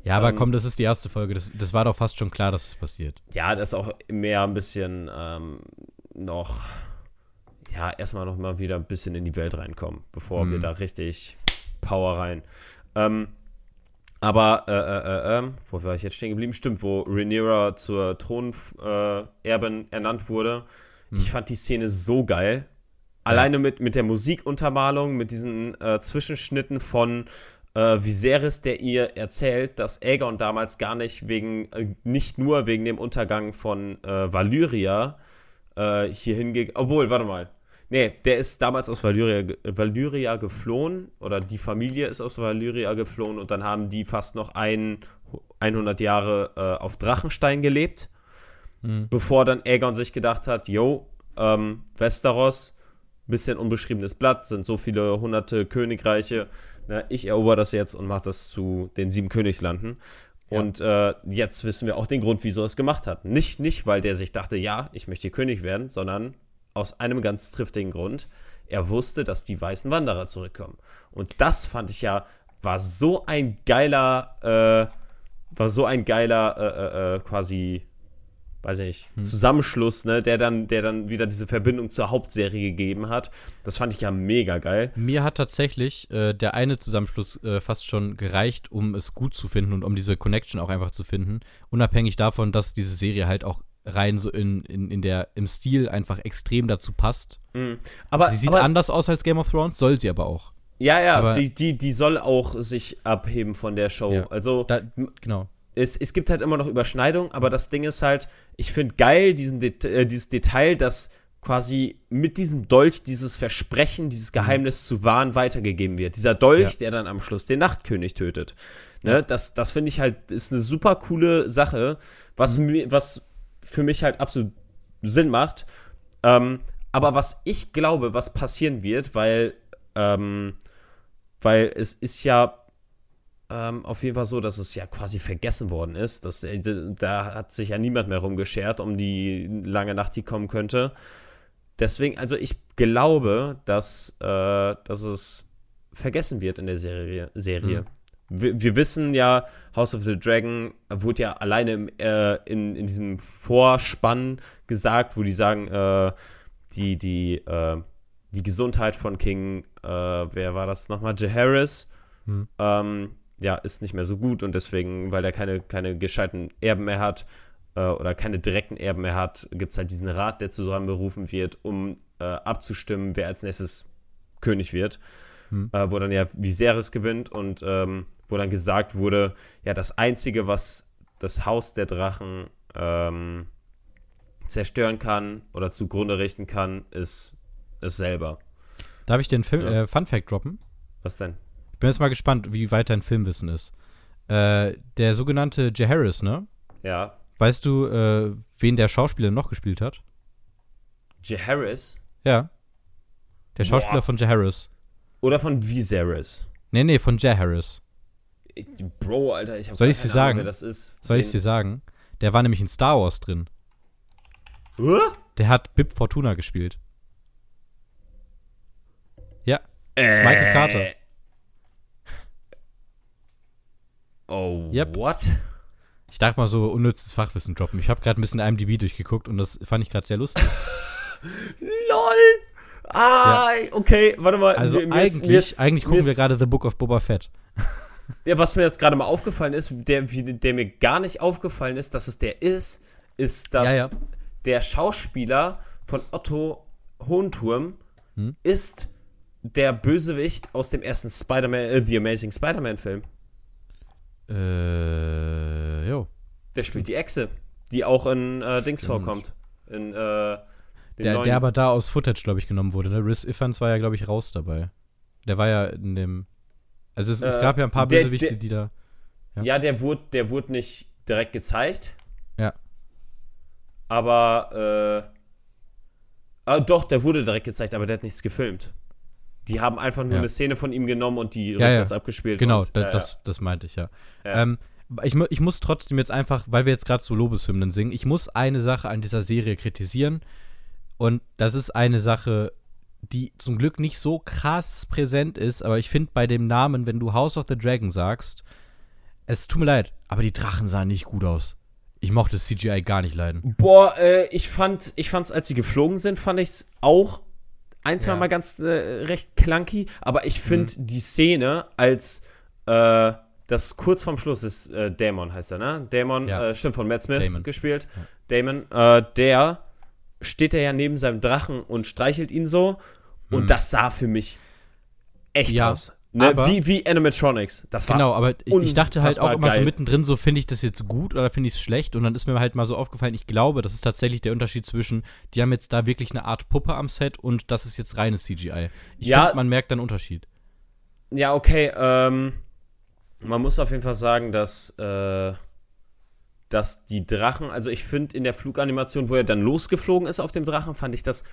ja aber Ähm, komm, das ist die erste Folge. Das, das war doch fast schon klar, dass es passiert. ja, das ist auch mehr ein bisschen ähm, noch, ja, erstmal noch mal wieder ein bisschen in die Welt reinkommen, bevor wir Mhm. da richtig Power rein. Ähm, aber, äh, äh, äh, ähm, wo war ich jetzt stehen geblieben? Stimmt, wo Rhaenyra zur Thronerbin äh, ernannt wurde. Ich fand die Szene so geil. Alleine mit, mit der Musikuntermalung, mit diesen äh, Zwischenschnitten von äh, Viserys, der ihr erzählt, dass Aegon damals gar nicht wegen, äh, nicht nur wegen dem Untergang von äh, Valyria äh, hier hingegangen, obwohl, warte mal. Nee, der ist damals aus Valyria, Valyria geflohen oder die Familie ist aus Valyria geflohen und dann haben die fast noch ein, 100 Jahre äh, auf Drachenstein gelebt Mhm. bevor dann Aegon sich gedacht hat, yo, ähm, Westeros, bisschen unbeschriebenes Blatt, sind so viele hunderte Königreiche, ne, ich erober das jetzt und mache das zu den sieben Königslanden. Und äh, jetzt wissen wir auch den Grund, wieso er es gemacht hat. Nicht, nicht, weil der sich dachte, ja, ich möchte König werden, sondern aus einem ganz triftigen Grund. Er wusste, dass die weißen Wanderer zurückkommen. Und das fand ich ja, war so ein geiler, äh, war so ein geiler, äh, äh, äh, quasi, weiß ich nicht, Hm. Zusammenschluss, ne, der dann, der dann wieder diese Verbindung zur Hauptserie gegeben hat. Das fand ich ja mega geil. Mir hat tatsächlich äh, der eine Zusammenschluss äh, fast schon gereicht, um es gut zu finden und um diese Connection auch einfach zu finden. Unabhängig davon, dass diese Serie halt auch rein so in, in, in der, im Stil einfach extrem dazu passt. Mhm. Aber, Sie sieht aber anders aus als Game of Thrones, soll sie aber auch. ja, ja, aber- die, die, die soll auch sich abheben von der Show. Ja. Also Da, genau. es, es gibt halt immer noch Überschneidungen, aber das Ding ist halt, ich finde geil diesen Det äh, dieses Detail, dass quasi mit diesem Dolch dieses Versprechen, dieses Geheimnis zu wahren weitergegeben wird. Dieser Dolch, Mhm. Ja. der dann am Schluss den Nachtkönig tötet. Ne? Das, das finde ich halt, ist eine super coole Sache, was, Mhm. was für mich halt absolut Sinn macht. Ähm, aber was ich glaube, was passieren wird, weil, ähm, weil es ist ja ähm, auf jeden Fall so, dass es ja quasi vergessen worden ist. Dass, äh, da hat sich ja niemand mehr rumgeschert um die lange Nacht, die kommen könnte. Deswegen, also ich glaube, dass, äh, dass es vergessen wird in der Serie. Serie. Mhm. Wir, wir, wissen ja, House of the Dragon wurde ja alleine im, äh, in, in diesem Vorspann gesagt, wo die sagen, äh, die, die, äh, die Gesundheit von King, äh, wer war das nochmal? Jaehaerys, hm. ähm, ja, ist nicht mehr so gut und deswegen, weil er keine, keine gescheiten Erben mehr hat äh, oder keine direkten Erben mehr hat, gibt es halt diesen Rat, der zusammenberufen wird, um äh, abzustimmen, wer als nächstes König wird hm. äh, wo dann ja Viserys gewinnt und ähm, wo dann gesagt wurde, ja, das Einzige, was das Haus der Drachen ähm, zerstören kann oder zugrunde richten kann, ist es selber. Darf ich den Film, ja. äh, Fun Fact droppen? Was denn? Ich bin jetzt mal gespannt, wie weit dein Filmwissen ist. Äh, der sogenannte Jaehaerys, ne? Ja. Weißt du, äh, wen der Schauspieler noch gespielt hat? Jaehaerys? Ja. Der Schauspieler Boah. von Jaehaerys. Oder von Viserys? Nee, nee, von Jay Harris. Bro, Alter, ich hab Soll ich dir sagen? wer das ist. Soll ich dir sagen? Der war nämlich in Star Wars drin. Huh? Der hat Bib Fortuna gespielt. Ja. Das ist Michael Carter. Oh, yep. what? Ich dachte mal so unnützes Fachwissen droppen. Ich habe gerade ein bisschen IMDb durchgeguckt und das fand ich gerade sehr lustig. LOL! Ah, ja. okay, warte mal. Also mir, eigentlich, mir ist, eigentlich gucken wir gerade The Book of Boba Fett. Ja, was mir jetzt gerade mal aufgefallen ist, der, der mir gar nicht aufgefallen ist, dass es der ist, ist, dass ja, ja. der Schauspieler von Otto Hohenturm hm? ist der Bösewicht aus dem ersten Spider-Man, äh, The Amazing Spider-Man-Film. Äh, jo. Der spielt die Echse, die auch in äh, Dings Stimmt. vorkommt. In, äh, der, der, aber da aus Footage, glaube ich, genommen wurde. Ne? Riz Ifans war ja, glaube ich, raus dabei. Der war ja in dem. Also es, äh, es gab ja ein paar der, Bösewichte, der, die da. Ja, ja der, wurde, der wurde nicht direkt gezeigt. Ja. Aber, äh. Ah, doch, der wurde direkt gezeigt, aber der hat nichts gefilmt. Die haben einfach nur ja. eine Szene von ihm genommen und die ja, rückwärts ja. abgespielt. Genau, und, da, das, das meinte ich, ja. Ähm, ich, ich muss trotzdem jetzt einfach, weil wir jetzt gerade so Lobeshymnen singen, ich muss eine Sache an dieser Serie kritisieren. Und das ist eine Sache, die zum Glück nicht so krass präsent ist, aber ich finde bei dem Namen, wenn du House of the Dragon sagst, es tut mir leid, aber die Drachen sahen nicht gut aus. Ich mochte das CGI gar nicht leiden. Boah, äh, ich fand, ich fand's, als sie geflogen sind, fand ich's auch ein, zwei ja. Mal ganz äh, recht clunky, aber ich finde mhm. die Szene, als äh, das kurz vorm Schluss ist, äh, Damon heißt er, ne? Damon, ja. äh, stimmt, von Matt Smith Damon. gespielt. Ja. Damon, äh, der steht er ja neben seinem Drachen und streichelt ihn so. Und mhm. das sah für mich echt ja, aus. Ne? wie, wie Animatronics. Das war genau, aber ich, ich dachte halt auch immer geil. so mittendrin, so finde ich das jetzt gut oder finde ich es schlecht. Und dann ist mir halt mal so aufgefallen, ich glaube, das ist tatsächlich der Unterschied zwischen, die haben jetzt da wirklich eine Art Puppe am Set und das ist jetzt reines CGI. Ich ja, finde, man merkt einen Unterschied. Ja, okay. Ähm, man muss auf jeden Fall sagen, dass. Äh dass die Drachen, also ich finde in der Fluganimation, wo er dann losgeflogen ist auf dem Drachen, fand ich das,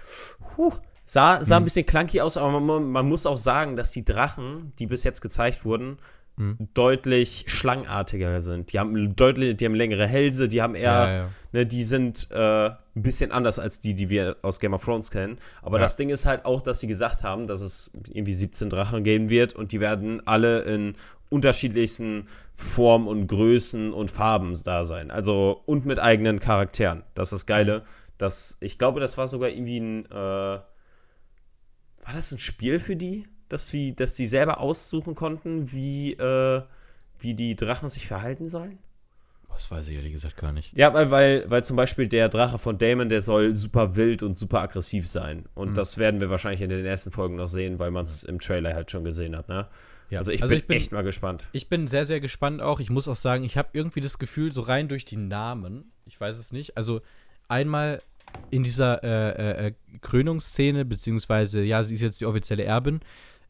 huh, sah, sah mhm. ein bisschen clunky aus, aber man, man, muss auch sagen, dass die Drachen, die bis jetzt gezeigt wurden, mhm. deutlich schlangenartiger sind. Die haben deutlich, die haben längere Hälse, die haben eher, ja, ja. Ne, die sind äh, ein bisschen anders als die, die wir aus Game of Thrones kennen. Aber ja. das Ding ist halt auch, dass sie gesagt haben, dass es irgendwie 17 Drachen geben wird und die werden alle in unterschiedlichsten Formen und Größen und Farben da sein. Also und mit eigenen Charakteren. Das ist das Geile. Das, ich glaube, das war sogar irgendwie ein. Äh, war das ein Spiel für die? Dass, wie, dass die selber aussuchen konnten, wie, äh, wie die Drachen sich verhalten sollen? Das weiß ich ehrlich gesagt gar nicht. Ja, weil, weil, weil zum Beispiel der Drache von Damon, der soll super wild und super aggressiv sein. Und mhm. das werden wir wahrscheinlich in den ersten Folgen noch sehen, weil man es im Trailer halt schon gesehen hat, ne? Ja. Also, ich, also bin ich, bin echt mal gespannt. Ich bin sehr, sehr gespannt auch. Ich muss auch sagen, ich habe irgendwie das Gefühl, so rein durch die Namen, ich weiß es nicht, also einmal in dieser äh, äh, äh, Krönungsszene, beziehungsweise, ja, sie ist jetzt die offizielle Erbin,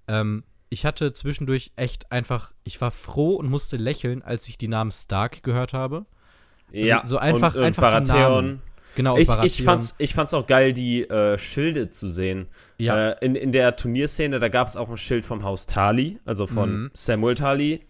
ähm, ich hatte zwischendurch echt einfach, ich war froh und musste lächeln, als ich die Namen Stark gehört habe. Also ja, so einfach, und, und einfach Baratheon. die Namen. Genau, ich, ich, fand's, ich fand's auch geil, die äh, Schilde zu sehen. Ja. Äh, in, in der Turnierszene, da gab es auch ein Schild vom Haus Tali, also von mhm. Samuel Tali.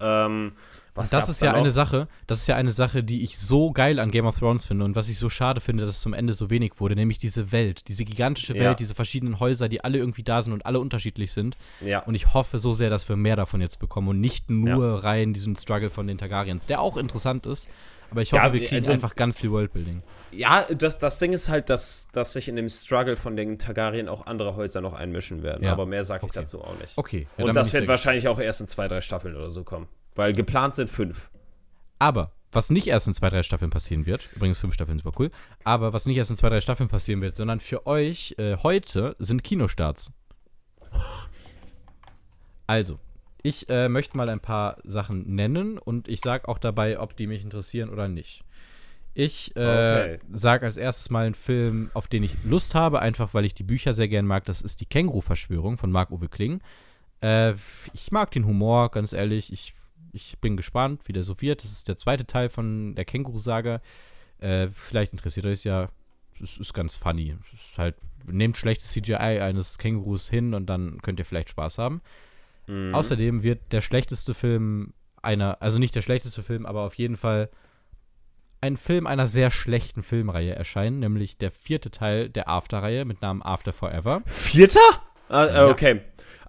Ähm, Was das ist ja da eine Sache, das ist ja eine Sache, die ich so geil an Game of Thrones finde und was ich so schade finde, dass es zum Ende so wenig wurde, nämlich diese Welt, diese gigantische Welt, ja. diese verschiedenen Häuser, die alle irgendwie da sind und alle unterschiedlich sind. Ja. Und ich hoffe so sehr, dass wir mehr davon jetzt bekommen und nicht nur ja. rein diesen Struggle von den Targaryens, der auch interessant ist, aber ich hoffe, ja, wir kriegen also, einfach ganz viel Worldbuilding. Ja, das, das Ding ist halt, dass, dass sich in dem Struggle von den Targaryen auch andere Häuser noch einmischen werden. Ja. Aber mehr sage ich okay. dazu auch nicht. Okay. Ja, Und das wird wahrscheinlich auch erst in zwei, drei Staffeln oder so kommen. Weil geplant sind fünf. Aber was nicht erst in zwei, drei Staffeln passieren wird, übrigens fünf Staffeln super cool, aber was nicht erst in zwei, drei Staffeln passieren wird, sondern für euch äh, heute sind Kinostarts. Also, ich äh, möchte mal ein paar Sachen nennen und ich sage auch dabei, ob die mich interessieren oder nicht. Ich äh, okay. sage als erstes mal einen Film, auf den ich Lust habe, einfach weil ich die Bücher sehr gern mag. Das ist die Känguru-Verschwörung von Marc-Uwe Kling. Äh, ich mag den Humor, ganz ehrlich. Ich, ich bin gespannt, wie der so wird. Das ist der zweite Teil von der Känguru-Saga. Äh, vielleicht interessiert euch ja. Es ist ganz funny. Es ist halt, nehmt schlechtes CGI eines Kängurus hin und dann könnt ihr vielleicht Spaß haben. Mhm. Außerdem wird der schlechteste Film einer, also nicht der schlechteste Film, aber auf jeden Fall ein Film einer sehr schlechten Filmreihe erscheinen, nämlich der vierte Teil der After-Reihe mit Namen After Forever. Vierter? Ah, äh, okay.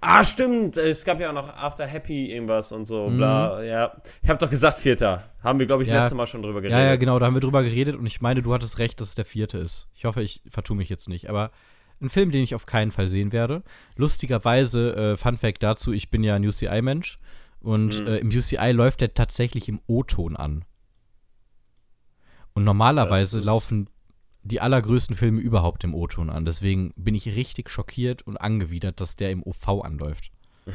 Ah, stimmt. Es gab ja auch noch After Happy irgendwas und so, mhm. bla. Ja. Ich habe doch gesagt, vierter. Haben wir, glaube ich, ja. letztes Mal schon drüber geredet. Ja, ja, genau, da haben wir drüber geredet und ich meine, du hattest recht, dass es der vierte ist. Ich hoffe, ich vertue mich jetzt nicht, aber ein Film, den ich auf keinen Fall sehen werde. Lustigerweise, äh, Fun Fact dazu, ich bin ja ein UCI-Mensch und mhm. äh, im UCI läuft der tatsächlich im O-Ton an. Und normalerweise laufen die allergrößten Filme überhaupt im O-Ton an. Deswegen bin ich richtig schockiert und angewidert, dass der im OV anläuft.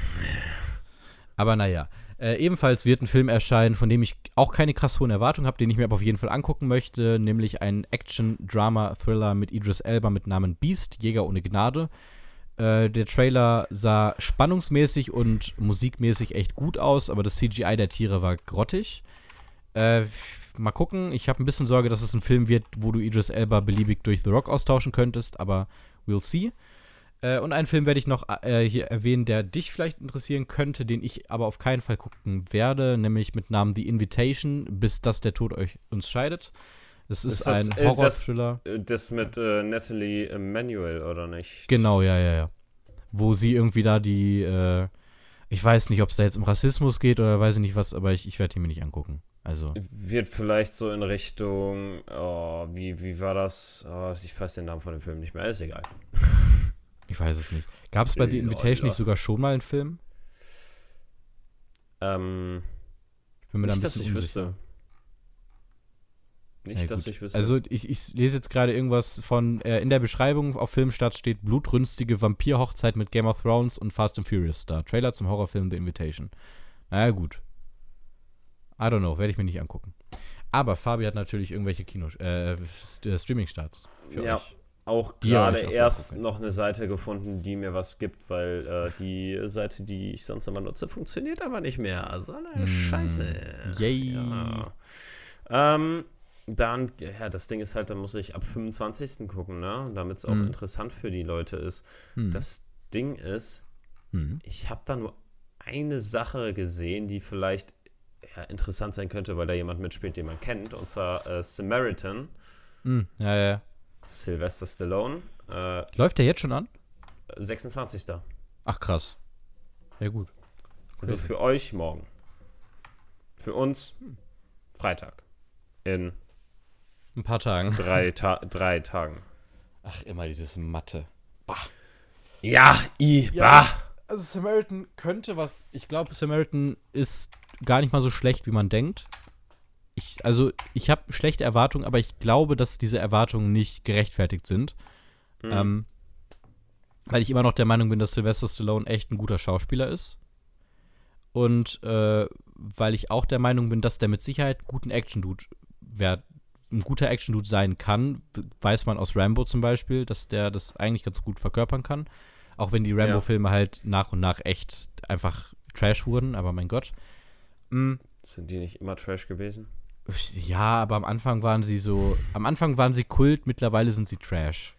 Aber naja. Äh, ebenfalls wird ein Film erscheinen, von dem ich auch keine krass hohen Erwartungen habe, den ich mir aber auf jeden Fall angucken möchte, nämlich ein Action-Drama-Thriller mit Idris Elba mit Namen Beast, Jäger ohne Gnade. Äh, der Trailer sah spannungsmäßig und musikmäßig echt gut aus, aber das CGI der Tiere war grottig. Äh, mal gucken. Ich habe ein bisschen Sorge, dass es ein Film wird, wo du Idris Elba beliebig durch The Rock austauschen könntest, aber we'll see. Äh, und einen Film werde ich noch äh, hier erwähnen, der dich vielleicht interessieren könnte, den ich aber auf keinen Fall gucken werde, nämlich mit Namen The Invitation, bis dass der Tod euch uns scheidet. Es ist, ist das, ein äh, Horror-Thriller. Das, das, mit äh, Natalie Emanuel, oder nicht? Genau, ja, ja, ja. Wo sie irgendwie da die, äh, ich weiß nicht, ob es da jetzt um Rassismus geht oder weiß ich nicht was, aber ich, ich werde ihn mir nicht angucken. Also. Wird vielleicht so in Richtung, oh, wie, wie war das? Oh, ich weiß den Namen von dem Film nicht mehr, ist egal. Ich weiß es nicht. Gab es bei The Invitation nicht sogar schon mal einen Film? Ähm. Ich bin mir nicht, da ein bisschen dass ich wüsste. Nicht, ja, dass ich wüsste. Also, ich, ich lese jetzt gerade irgendwas von, äh, in der Beschreibung auf Filmstart steht blutrünstige Vampirhochzeit mit Game of Thrones und Fast and Furious Star. Trailer zum Horrorfilm The Invitation. Naja, gut. I don't know, werde ich mir nicht angucken. Aber Fabi hat natürlich irgendwelche Kino, äh, Streaming-Starts. Ja. Euch auch gerade erst noch eine Seite gefunden, die mir was gibt, weil äh, die Seite, die ich sonst immer nutze, funktioniert aber nicht mehr. Also eine mm. Scheiße. Yay. Ja. Ähm, dann, ja, das Ding ist halt, da muss ich ab 25. gucken, ne? Damit es auch mm. interessant für die Leute ist. Mm. Das Ding ist, ich habe da nur eine Sache gesehen, die vielleicht ja, interessant sein könnte, weil da jemand mitspielt, den man kennt, und zwar äh, Samaritan. Ja, ja. Sylvester Stallone. Äh, Läuft der jetzt schon an? 26. Ach krass. Ja gut. Also für euch morgen. Für uns Freitag. In ein paar Tagen. Drei, Ta drei Tagen. Ach, immer dieses Mathe. Bah. Ja, i, ja, bah. Also Samaritan könnte was. Ich glaube, Samaritan ist gar nicht mal so schlecht, wie man denkt ich, also ich habe schlechte Erwartungen, aber ich glaube, dass diese Erwartungen nicht gerechtfertigt sind. Mhm. Ähm, weil ich immer noch der Meinung bin, dass Sylvester Stallone echt ein guter Schauspieler ist. Und äh, weil ich auch der Meinung bin, dass der mit Sicherheit guten Action-Dude ein guter Action-Dude sein kann, weiß man aus Rambo zum Beispiel, dass der das eigentlich ganz gut verkörpern kann. Auch wenn die Rambo-Filme ja. halt nach und nach echt einfach Trash wurden, aber mein Gott. Mhm. Sind die nicht immer Trash gewesen? Ja, aber am Anfang waren sie so. Am Anfang waren sie Kult, mittlerweile sind sie Trash.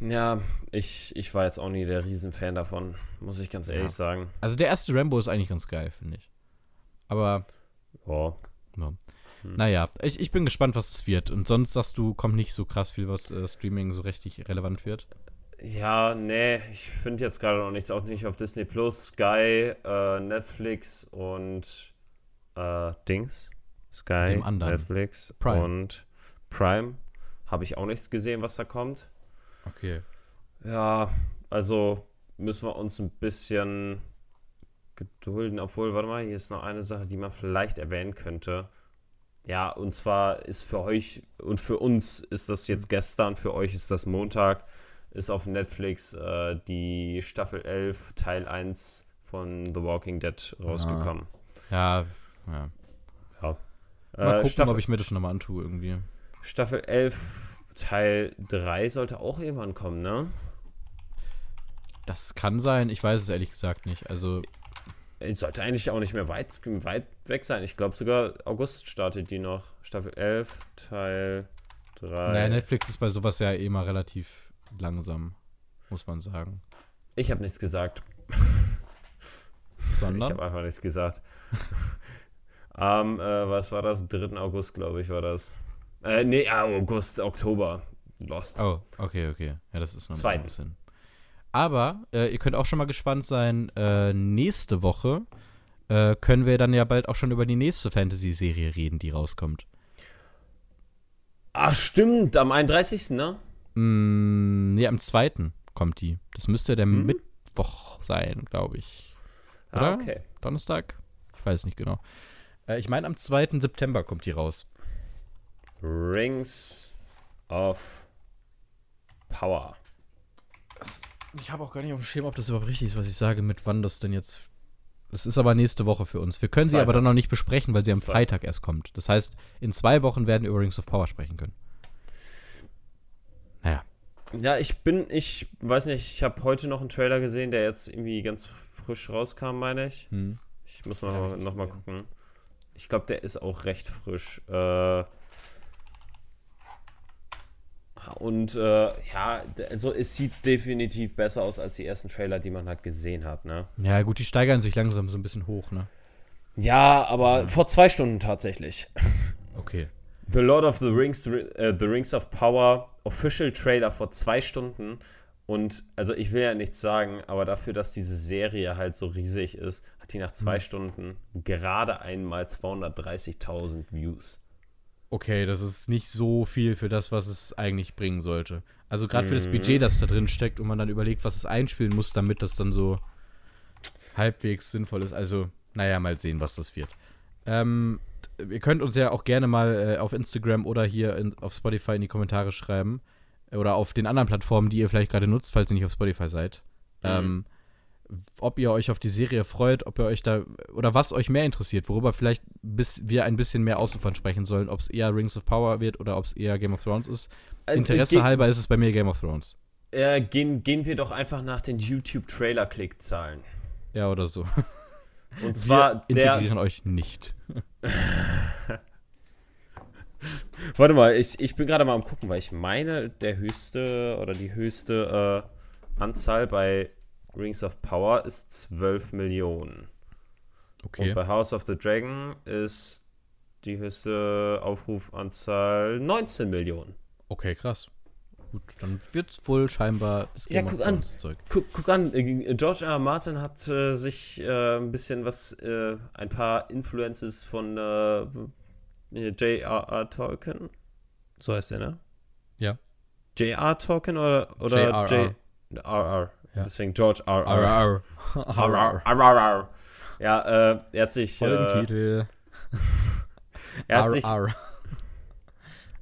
Ja, ich, ich war jetzt auch nie der Riesenfan davon, muss ich ganz ehrlich ja. sagen. Also der erste Rambo ist eigentlich ganz geil, finde ich. Aber Ja. ja. Hm. Naja, ich, ich bin gespannt, was es wird. Und sonst sagst du, kommt nicht so krass viel, was äh, Streaming so richtig relevant wird. Ja, nee, ich finde jetzt gerade noch nichts, auch nicht auf Disney Plus, Sky, äh, Netflix und äh, Dings. Sky, Netflix Prime. und Prime. Habe ich auch nichts gesehen, was da kommt. Okay. Ja, also müssen wir uns ein bisschen gedulden. Obwohl, warte mal, hier ist noch eine Sache, die man vielleicht erwähnen könnte. Ja, und zwar ist für euch und für uns ist das jetzt gestern, für euch ist das Montag, ist auf Netflix äh, die Staffel 11, Teil 1 von The Walking Dead rausgekommen. Ja, ja. ja. Mal gucken, Staffel, ob ich mir das nochmal antue irgendwie. Staffel 11, Teil 3 sollte auch irgendwann kommen, ne? Das kann sein, ich weiß es ehrlich gesagt nicht. Also. Sollte eigentlich auch nicht mehr weit, weit weg sein. Ich glaube sogar August startet die noch. Staffel 11, Teil 3. Naja, Netflix ist bei sowas ja immer relativ langsam, muss man sagen. Ich habe nichts gesagt. Sondern? Ich habe einfach nichts gesagt. Am, äh, was war das? 3. August, glaube ich, war das. Äh, nee, August, Oktober. Lost. Oh, okay, okay. Ja, das ist noch ein bisschen. Aber äh, ihr könnt auch schon mal gespannt sein, äh, nächste Woche äh, können wir dann ja bald auch schon über die nächste Fantasy-Serie reden, die rauskommt. Ach, stimmt, am 31. ne? Mm, nee, am 2. kommt die. Das müsste der hm? Mittwoch sein, glaube ich. Ah, Oder? Ah, okay. Donnerstag? Ich weiß nicht genau. Äh, ich meine, am 2. September kommt die raus. Rings of Power. Das, ich habe auch gar nicht auf dem Schirm, ob das überhaupt richtig ist, was ich sage, mit wann das denn jetzt. Das ist aber nächste Woche für uns. Wir können Zweiter. sie aber dann noch nicht besprechen, weil sie am. Freitag erst kommt. Das heißt, in zwei Wochen werden wir über Rings of Power sprechen können. Naja. Ja, ich bin, ich weiß nicht, ich habe heute noch einen Trailer gesehen, der jetzt irgendwie ganz frisch rauskam, meine ich. Hm. Ich muss mal, ja, noch mal gucken. Ich glaube, der ist auch recht frisch. Äh, und äh, ja, also es sieht definitiv besser aus als die ersten Trailer, die man halt gesehen hat, ne? Ja, gut, die steigern sich langsam so ein bisschen hoch, ne? Ja, aber ja. vor zwei Stunden tatsächlich. Okay. The Lord of the Rings, uh, The Rings of Power, Official Trailer vor zwei Stunden. Und also ich will ja nichts sagen, aber dafür, dass diese Serie halt so riesig ist, hat die nach zwei mhm. Stunden gerade einmal 230.000 Views. Okay, das ist nicht so viel für das, was es eigentlich bringen sollte. Also gerade mhm. für das mhm. Budget, das da drin steckt und man dann überlegt, was es einspielen muss, damit das dann so halbwegs sinnvoll ist. Also, naja, mal sehen, was das wird. Ähm, ihr könnt uns ja auch gerne mal äh, auf Instagram oder hier in, auf Spotify in die Kommentare schreiben. Oder auf den anderen Plattformen, die ihr vielleicht gerade nutzt, falls ihr nicht auf Spotify seid. Mhm. Ähm, ob ihr euch auf die Serie freut, ob ihr euch da oder was euch mehr interessiert, worüber vielleicht bis wir ein bisschen mehr außen von sprechen sollen, ob es eher Rings of Power wird oder ob es eher Game of Thrones ist. Äh, Interesse äh, halber ist es bei mir Game of Thrones. Äh, gehen, gehen wir doch einfach nach den YouTube-Trailer-Klickzahlen. Ja, oder so. Und zwar wir integrieren der, euch nicht. Warte mal, ich, ich bin gerade mal am gucken, weil ich meine, der höchste oder die höchste äh, Anzahl bei Rings of Power ist 12 Millionen. Okay. Und bei House of the Dragon ist die höchste Aufrufanzahl 19 Millionen. Okay, krass. Gut, dann wird es wohl scheinbar das Game ja, guck an. Zeug. Guck, guck, an, äh, George R. R. Martin hat äh, sich äh, ein bisschen was, äh, ein paar Influences von äh, J.R.R. Tolkien, so heißt der, ne? Ja. J.R. Tolkien oder, oder J.R.R. Ja. Deswegen George R. R. R. R. Ja, äh, er hat sich. Folgentitel. Äh, er hat sich. R.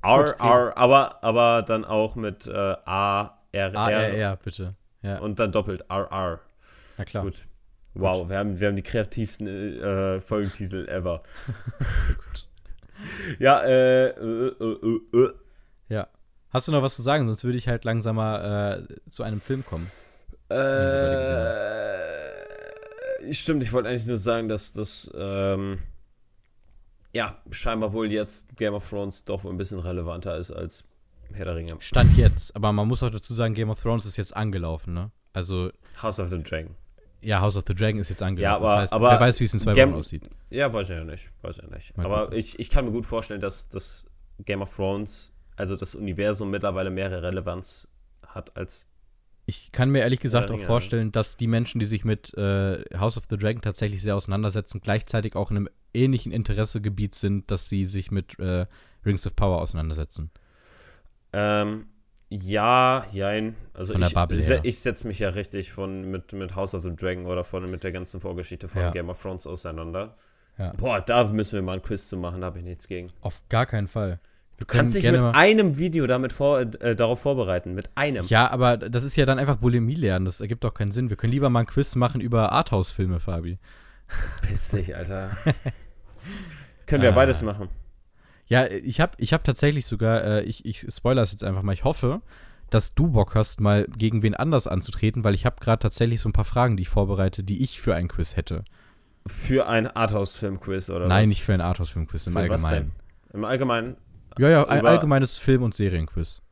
R, aber, aber dann auch mit äh, A, R, R. A, R, R, bitte. Ja. Und dann doppelt R, R. Na klar. Gut. Wow, Gut. Wir, haben, wir haben die kreativsten äh, Folgentitel ever. Ja, äh, äh, äh, äh, Ja. Hast du noch was zu sagen? Sonst würde ich halt langsamer äh, zu einem Film kommen. Äh, stimmt, ich wollte eigentlich nur sagen, dass das, ähm, ja, scheinbar wohl jetzt Game of Thrones doch ein bisschen relevanter ist als Herr der Ringe. Stand jetzt, aber man muss auch dazu sagen, Game of Thrones ist jetzt angelaufen, ne? Also. House of the Dragon. Ja, House of the Dragon ist jetzt angelegt. Ja, aber, das heißt, aber wer weiß, wie es in zwei Game- Wochen aussieht. Ja, weiß ich ja nicht. Weiß ich nicht. Mal Aber gucken. ich, ich kann mir gut vorstellen, dass das Game of Thrones, also das Universum mittlerweile mehr Relevanz hat als. Ich kann mir ehrlich gesagt auch vorstellen, dass die Menschen, die sich mit äh, House of the Dragon tatsächlich sehr auseinandersetzen, gleichzeitig auch in einem ähnlichen Interessegebiet sind, dass sie sich mit äh, Rings of Power auseinandersetzen. Ähm, ja, jein. Also Von der ich, her. ich setze mich ja richtig von, mit, mit House of the Dragon oder von, mit der ganzen Vorgeschichte von Ja. Game of Thrones auseinander. Ja. Boah, da müssen wir mal ein Quiz zu machen, da habe ich nichts gegen. Auf gar keinen Fall. Du kannst dich mit einem Video damit vor, äh, darauf vorbereiten. Mit einem. Ja, aber das ist ja dann einfach Bulimie lernen. Das ergibt doch keinen Sinn. Wir können lieber mal ein Quiz machen über Arthouse-Filme, Fabi. Piss dich, Alter. Können wir Ah. beides machen. Ja, ich habe ich hab tatsächlich sogar, äh, ich, ich spoiler es jetzt einfach mal, ich hoffe, dass du Bock hast, mal gegen wen anders anzutreten, weil ich habe gerade tatsächlich so ein paar Fragen, die ich vorbereite, die ich für einen Quiz hätte. Für ein Arthouse-Film-Quiz oder Nein, was? nicht für ein Arthouse-Film-Quiz, im Für was Allgemeinen. Im Allgemeinen. Ja, ja, ein Über- allgemeines Film- und Serienquiz.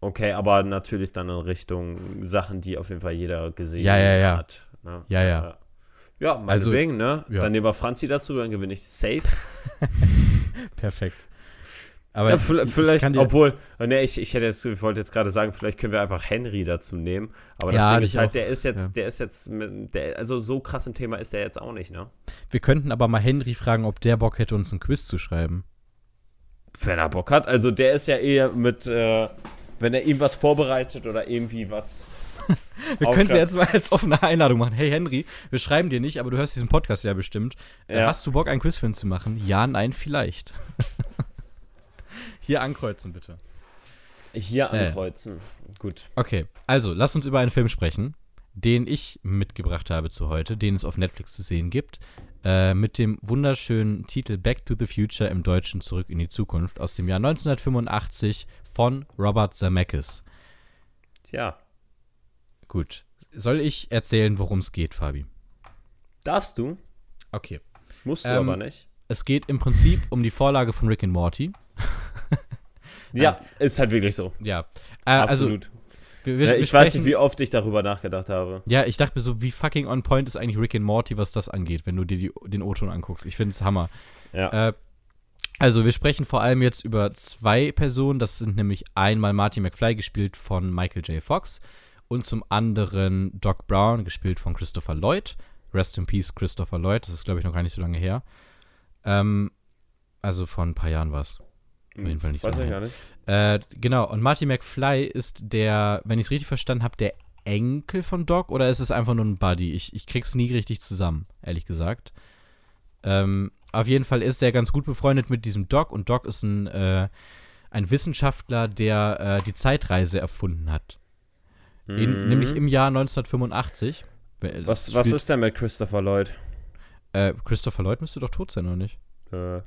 Okay, aber natürlich dann in Richtung Sachen, die auf jeden Fall jeder gesehen Ja, ja, ja. hat. Ne? Ja, ja. Ja, Also, meinetwegen, ne? ja. Dann nehmen wir Franzi dazu, dann gewinne ich safe. Perfekt. Aber Ja, ich- vielleicht, ich obwohl, ne, ich, ich hätte jetzt, ich wollte jetzt gerade sagen, vielleicht können wir einfach Henry dazu nehmen. Aber das Ja, Ding ist halt, auch. der ist jetzt, Ja. der ist jetzt, mit, der, also so krass im Thema ist der jetzt auch nicht, ne? Wir könnten aber mal Henry fragen, ob der Bock hätte, uns ein Quiz zu schreiben. Wenn er Bock hat. Also der ist ja eher mit, äh, wenn er ihm was vorbereitet oder irgendwie was. Wir können sie aufschreibt. jetzt mal als offene Einladung machen. Hey Henry, wir schreiben dir nicht, aber du hörst diesen Podcast ja bestimmt. Äh, Ja. Hast du Bock, ein Quiz für uns zu machen? Ja, nein, vielleicht. Hier ankreuzen, bitte. Hier Äh. ankreuzen. Gut. Okay, also lass uns über einen Film sprechen, den ich mitgebracht habe zu heute, den es auf Netflix zu sehen gibt, äh, mit dem wunderschönen Titel Back to the Future im Deutschen Zurück in die Zukunft aus dem Jahr 1985 von Robert Zemeckis. Tja. Gut, soll ich erzählen, worum es geht, Fabi? Darfst du? Okay. Musst du Ähm, aber nicht. Es geht im Prinzip um die Vorlage von Rick and Morty. Ja, ist halt wirklich so. Ja, äh, also Absolut. wir, wir, ja, ich weiß nicht, wie oft ich darüber nachgedacht habe. Ja, ich dachte mir so, wie fucking on point ist eigentlich Rick and Morty, was das angeht, wenn du dir die, den O-Ton anguckst. Ich finde es Hammer. Ja. Äh, also, wir sprechen vor allem jetzt über zwei Personen. Das sind nämlich einmal Marty McFly, gespielt von Michael J. Fox, und zum anderen Doc Brown, gespielt von Christopher Lloyd. Rest in Peace, Christopher Lloyd. Das ist, glaube ich, noch gar nicht so lange her. Ähm, also, vor ein paar Jahren war es. Auf jeden Fall nicht so Weiß ich lange. gar nicht. Äh, genau, und Marty McFly ist der, wenn ich es richtig verstanden habe, der Enkel von Doc oder ist es einfach nur ein Buddy? Ich, ich krieg's nie richtig zusammen, ehrlich gesagt. Ähm, auf jeden Fall ist er ganz gut befreundet mit diesem Doc und Doc ist ein, äh, ein Wissenschaftler, der äh, die Zeitreise erfunden hat. In, Mhm. Nämlich im Jahr 1985. Das was, was ist denn mit Christopher Lloyd? Äh, Christopher Lloyd müsste doch tot sein, oder nicht? Äh,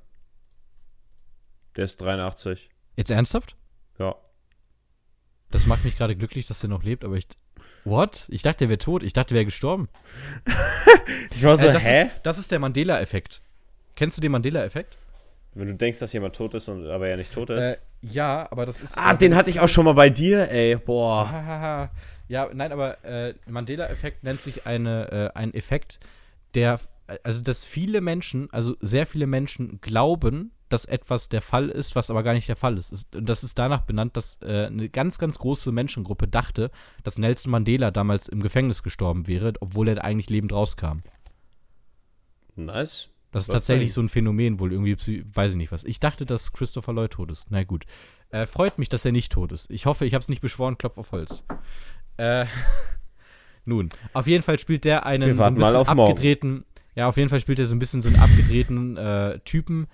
der ist 83. Jetzt ernsthaft? Ja. Das macht mich gerade glücklich, dass er noch lebt, aber ich. What? Ich dachte, er wäre tot. Ich dachte, er wäre gestorben. Ich war so, Äh, das, hä? Ist, das ist der Mandela-Effekt. Kennst du den Mandela-Effekt? Wenn du denkst, dass jemand tot ist und aber ja nicht tot ist. Äh, ja, aber das ist. ah, den hatte ich auch schon mal bei dir, ey. Boah. Ja, nein, aber äh, Mandela-Effekt nennt sich eine, äh, ein Effekt, der, also dass viele Menschen, also sehr viele Menschen glauben, dass etwas der Fall ist, was aber gar nicht der Fall ist. und das ist danach benannt, dass äh, eine ganz, ganz große Menschengruppe dachte, dass Nelson Mandela damals im Gefängnis gestorben wäre, obwohl er eigentlich lebend rauskam. Nice. Das ist Was tatsächlich so ein Phänomen, wohl irgendwie, weiß ich nicht was. Ich dachte, dass Christopher Lloyd tot ist. Na gut. Äh, freut mich, dass er nicht tot ist. Ich hoffe, ich habe es nicht beschworen, Klopf auf Holz. Äh, nun, auf jeden Fall spielt der einen so ein bisschen auf morgen. abgedrehten, ja, auf jeden Fall spielt er so ein bisschen so einen abgedrehten äh, Typen,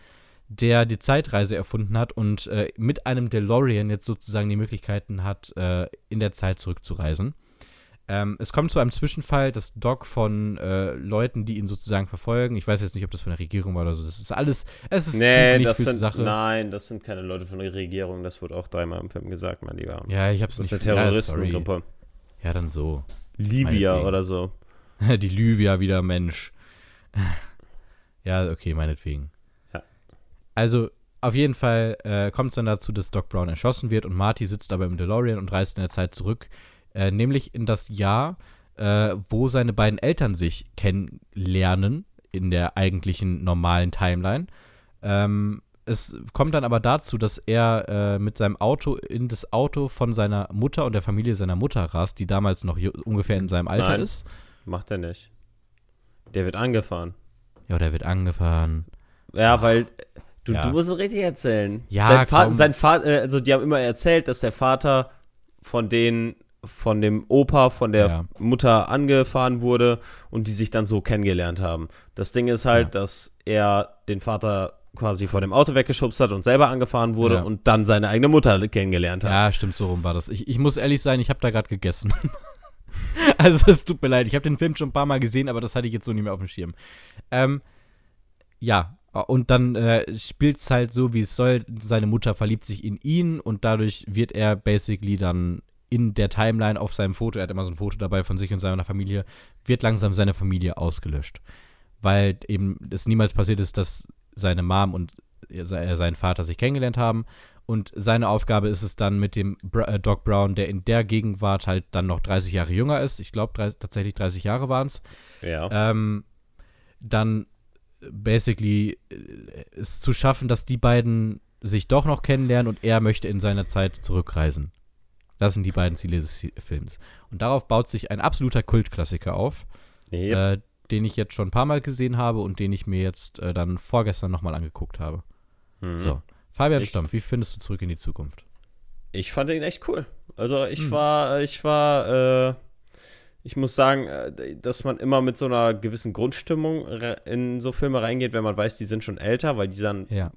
der die Zeitreise erfunden hat und äh, mit einem DeLorean jetzt sozusagen die Möglichkeiten hat, äh, in der Zeit zurückzureisen. Ähm, es kommt zu einem Zwischenfall, dass Doc von äh, Leuten, die ihn sozusagen verfolgen, ich weiß jetzt nicht, ob das von der Regierung war oder so, das ist alles, es ist Nee, das sind, Sache. nein, das sind keine Leute von der Regierung. Das wurde auch dreimal im Film gesagt, mein Lieber. Ja, ich hab's das ist nicht eine ja, Terroristengruppe. Ja, dann so. Libya oder so. Die Libyer wieder, Mensch. ja, okay, meinetwegen. Also, auf jeden Fall äh, kommt es dann dazu, dass Doc Brown erschossen wird und Marty sitzt aber im DeLorean und reist in der Zeit zurück, äh, nämlich in das Jahr, äh, wo seine beiden Eltern sich kennenlernen in der eigentlichen normalen Timeline. Ähm, es kommt dann aber dazu, dass er äh, mit seinem Auto in das Auto von seiner Mutter und der Familie seiner Mutter rast, die damals noch ungefähr in seinem Alter Nein. ist. Macht er nicht. Der wird angefahren. Ja, der wird angefahren. Ja, weil du, Ja. du musst es richtig erzählen. Ja, sein Vater, sein Vater, äh, also die haben immer erzählt, dass der Vater von den von dem Opa, von der Ja. Mutter angefahren wurde und die sich dann so kennengelernt haben. Das Ding ist halt, Ja. dass er den Vater quasi vor dem Auto weggeschubst hat und selber angefahren wurde Ja. und dann seine eigene Mutter kennengelernt hat. Ja, stimmt, so rum war das. Ich, ich muss ehrlich sein, ich habe da gerade gegessen. also es tut mir leid, ich habe den Film schon ein paar Mal gesehen, aber das hatte ich jetzt so nicht mehr auf dem Schirm. Ähm, ja, und dann äh, spielt es halt so, wie es soll. Seine Mutter verliebt sich in ihn und dadurch wird er basically dann in der Timeline auf seinem Foto, er hat immer so ein Foto dabei von sich und seiner Familie, wird langsam seine Familie ausgelöscht. Weil eben es niemals passiert ist, dass seine Mom und sein Vater sich kennengelernt haben. Und seine Aufgabe ist es dann mit dem äh, Doc Brown, der in der Gegenwart halt dann noch 30 Jahre jünger ist, ich glaube tatsächlich 30 Jahre waren es, Ja. ähm, dann basically äh, es zu schaffen, dass die beiden sich doch noch kennenlernen und er möchte in seine Zeit zurückreisen. Das sind die beiden Ziele des Films. Und darauf baut sich ein absoluter Kultklassiker auf, Yep. äh, den ich jetzt schon ein paar Mal gesehen habe und den ich mir jetzt äh, dann vorgestern nochmal angeguckt habe. Mhm. So, Fabian Ich- Stomp, wie findest du zurück in die Zukunft? Ich fand ihn echt cool. Also ich Hm. war, ich war, äh, ich muss sagen, äh, dass man immer mit so einer gewissen Grundstimmung in so Filme reingeht, wenn man weiß, die sind schon älter, weil die dann Ja.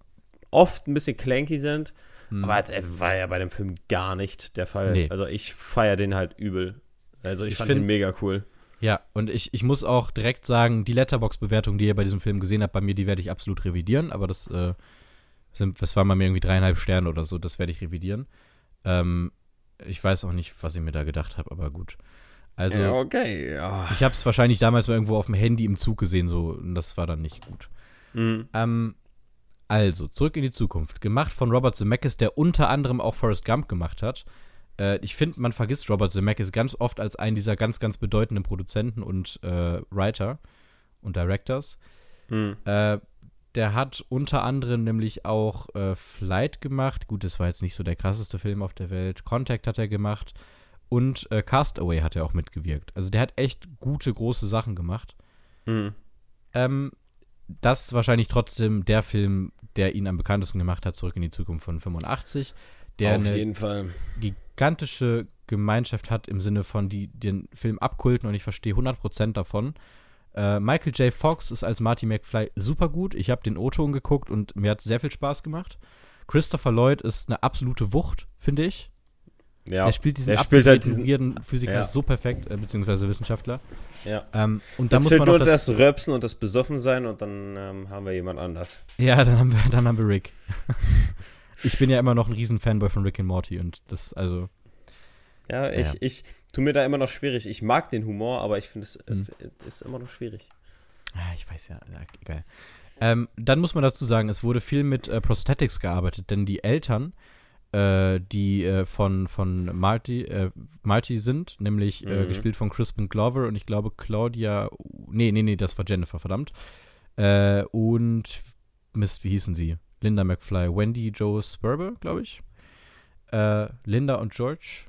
oft ein bisschen clanky sind. Hm. Aber das war ja bei dem Film gar nicht der Fall. Nee. Also ich feiere den halt übel. Also ich, Ich fand find- ihn mega cool. Ja, und ich, ich muss auch direkt sagen, die Letterbox-Bewertung, die ihr bei diesem Film gesehen habt, bei mir, die werde ich absolut revidieren, aber das, äh, sind, das waren bei mir irgendwie dreieinhalb Sterne oder so, das werde ich revidieren. Ähm, ich weiß auch nicht, was ich mir da gedacht habe, aber gut. Also, ja, okay, ja. ich habe es wahrscheinlich damals mal irgendwo auf dem Handy im Zug gesehen, so, und das war dann nicht gut. Mhm. Ähm, also, zurück in die Zukunft. Gemacht von Robert Zemeckis, der unter anderem auch Forrest Gump gemacht hat. Äh, ich finde, man vergisst Robert Zemeckis ganz oft als einen dieser ganz, ganz bedeutenden Produzenten und äh, Writer und Directors. Mhm. Äh, der hat unter anderem nämlich auch äh, Flight gemacht. Gut, das war jetzt nicht so der krasseste Film auf der Welt. Contact hat er gemacht. Und äh, Castaway hat er auch mitgewirkt. Also der hat echt gute, große Sachen gemacht. Mhm. Ähm, das ist wahrscheinlich trotzdem der Film, der ihn am bekanntesten gemacht hat, Zurück in die Zukunft von 85. Der Auf eine jeden Fall. gigantische Gemeinschaft hat im Sinne von, die den Film abkulten und ich verstehe 100% davon. Äh, Michael J. Fox ist als Marty McFly super gut. Ich habe den O-Ton geguckt und mir hat sehr viel Spaß gemacht. Christopher Lloyd ist eine absolute Wucht, finde ich. Ja. er spielt diesen der spielt halt diesen- Physiker Ja. so perfekt, äh, beziehungsweise Wissenschaftler. ja. Ähm, und da muss man nur das dazu, Röpsen und das Besoffensein und dann ähm, haben wir jemand anders. Ja, dann haben wir, dann haben wir Rick. ich bin ja immer noch ein riesen Fanboy von Rick and Morty und das, also, Ja, ich, Ja. ich tu mir da immer noch schwierig. Ich mag den Humor, aber ich finde es äh, Mhm. ist immer noch schwierig. ah, ich weiß ja, ja egal. Ähm, dann muss man dazu sagen, es wurde viel mit äh, Prosthetics gearbeitet, denn die Eltern, äh, die äh, von, von Marty, äh, Marty sind, nämlich äh, Mhm. gespielt von Crispin Glover und ich glaube Claudia, nee, nee, nee, das war Jennifer, verdammt. Äh, und, Mist, wie hießen sie? Linda McFly, Wendy Joe Sperber, glaube ich. Linda und George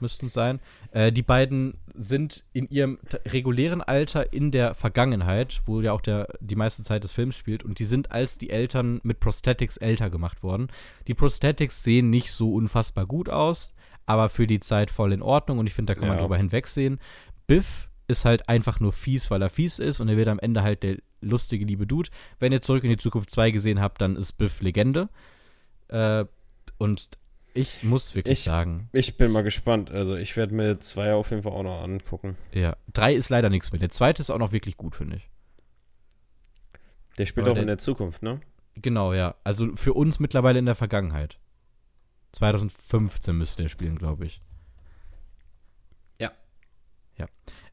müssten es sein. Äh, die beiden sind in ihrem regulären Alter in der Vergangenheit, wo ja auch der, die meiste Zeit des Films spielt, und die sind als die Eltern mit Prosthetics älter gemacht worden. Die Prosthetics sehen nicht so unfassbar gut aus, aber für die Zeit voll in Ordnung und ich finde, da kann man Ja. drüber hinwegsehen. Biff ist halt einfach nur fies, weil er fies ist und er wird am Ende halt der lustige liebe Dude. Wenn ihr zurück in die Zukunft 2 gesehen habt, dann ist Biff Legende. Äh, und ich muss wirklich Ich- sagen, Ich bin mal gespannt. Also ich werde mir zwei auf jeden Fall auch noch angucken. Ja, drei ist leider nichts mehr. Der zweite ist auch noch wirklich gut, finde ich. Der spielt Aber auch der- in der Zukunft, ne? Genau, ja. Also für uns mittlerweile in der Vergangenheit. 2015 müsste er spielen, glaube ich. Ja. Ja.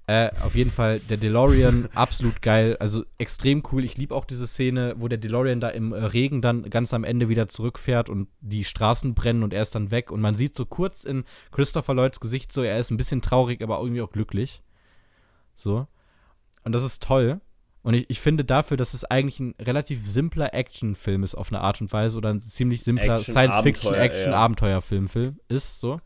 Äh, auf jeden Fall, der DeLorean, absolut geil. Also extrem cool. Ich liebe auch diese Szene, wo der DeLorean da im äh, Regen dann ganz am Ende wieder zurückfährt und die Straßen brennen und er ist dann weg. Und man sieht so kurz in Christopher Lloyds Gesicht so, er ist ein bisschen traurig, aber irgendwie auch glücklich. So. Und das ist toll. Und ich, ich finde dafür, dass es eigentlich ein relativ simpler Actionfilm ist auf eine Art und Weise oder ein ziemlich simpler Action, Science-Fiction-Action-Abenteuerfilm ist, so.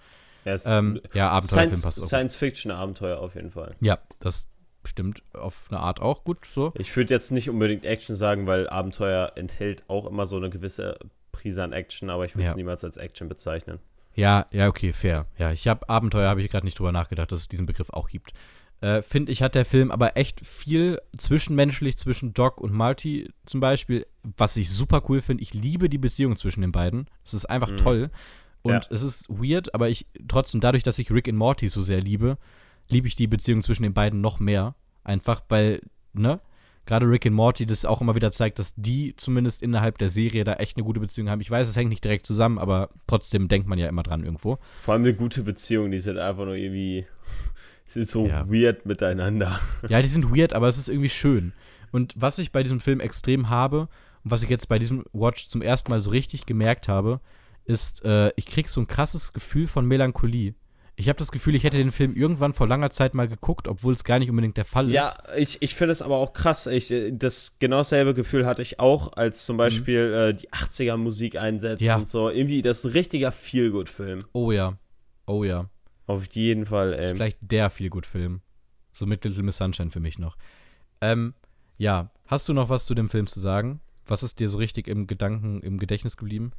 Ja, Ähm, ja, Abenteuerfilm passt auch. Science Fiction Abenteuer auf jeden Fall. Ja, das stimmt auf eine Art auch gut so. Ich würde jetzt nicht unbedingt Action sagen, weil Abenteuer enthält auch immer so eine gewisse Prise an Action, aber ich würde es Ja. niemals als Action bezeichnen. Ja, ja, okay, fair. Ja, ich habe Abenteuer, habe ich gerade nicht drüber nachgedacht, dass es diesen Begriff auch gibt. Äh, Finde ich, hat der Film aber echt viel zwischenmenschlich zwischen Doc und Marty zum Beispiel, was ich super cool finde. Ich liebe die Beziehung zwischen den beiden. Es ist einfach Mhm. toll. Und Ja. es ist weird, aber ich trotzdem, dadurch, dass ich Rick und Morty so sehr liebe, liebe ich die Beziehung zwischen den beiden noch mehr. Einfach, weil, ne? Gerade Rick und Morty das auch immer wieder zeigt, dass die zumindest innerhalb der Serie da echt eine gute Beziehung haben. Ich weiß, es hängt nicht direkt zusammen, aber trotzdem denkt man ja immer dran irgendwo. Vor allem eine gute Beziehung, die sind einfach nur irgendwie. Sie sind so Ja. weird miteinander. Ja, die sind weird, aber es ist irgendwie schön. Und was ich bei diesem Film extrem habe und was ich jetzt bei diesem Watch zum ersten Mal so richtig gemerkt habe, ist, äh, ich krieg so ein krasses Gefühl von Melancholie. Ich habe das Gefühl, ich hätte den Film irgendwann vor langer Zeit mal geguckt, obwohl es gar nicht unbedingt der Fall Ja, ist. ich, ich finde es aber auch krass. Ich, äh, das genau dasselbe Gefühl hatte ich auch, als zum Beispiel äh, die 80er-Musik einsetzt Mhm. Ja. und so. Irgendwie, das ist ein richtiger Feel-Good-Film. Oh ja. Oh ja. Auf jeden Fall, Das ist ey. vielleicht der Feelgood-Film. So mit Little Miss Sunshine für mich noch. Ähm, ja, hast du noch was zu dem Film zu sagen? Was ist dir so richtig im Gedanken, im Gedächtnis geblieben?